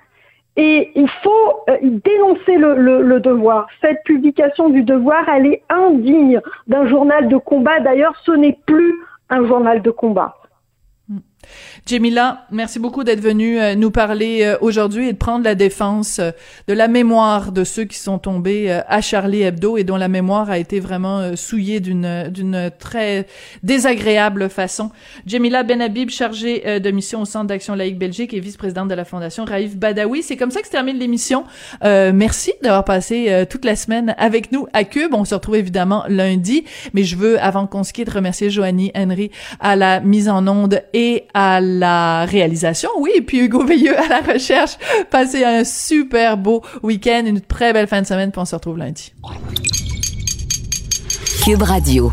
Et il faut euh, dénoncer le, le- le devoir. Cette publication du devoir, elle est indigne d'un journal de combat. D'ailleurs, ce n'est plus un journal de combat. Jamila, merci beaucoup d'être venue euh, nous parler euh, aujourd'hui et de prendre la défense euh, de la mémoire de ceux qui sont tombés à Charlie Hebdo et dont la mémoire a été vraiment souillée d'une d'une très désagréable façon. Jamila Benhabib, chargée de mission au Centre d'action laïque Belgique et vice-présidente de la Fondation Raif Badawi. C'est comme ça que se termine l'émission. Euh, merci d'avoir passé toute la semaine avec nous à Cube. On se retrouve évidemment lundi, mais je veux, avant qu'on se quitte, remercier Joanie Henry à la mise en onde et à la réalisation, oui, et puis Hugo Veilleux à la recherche. Passez un super beau week-end, une très belle fin de semaine, puis on se retrouve lundi. Cube Radio.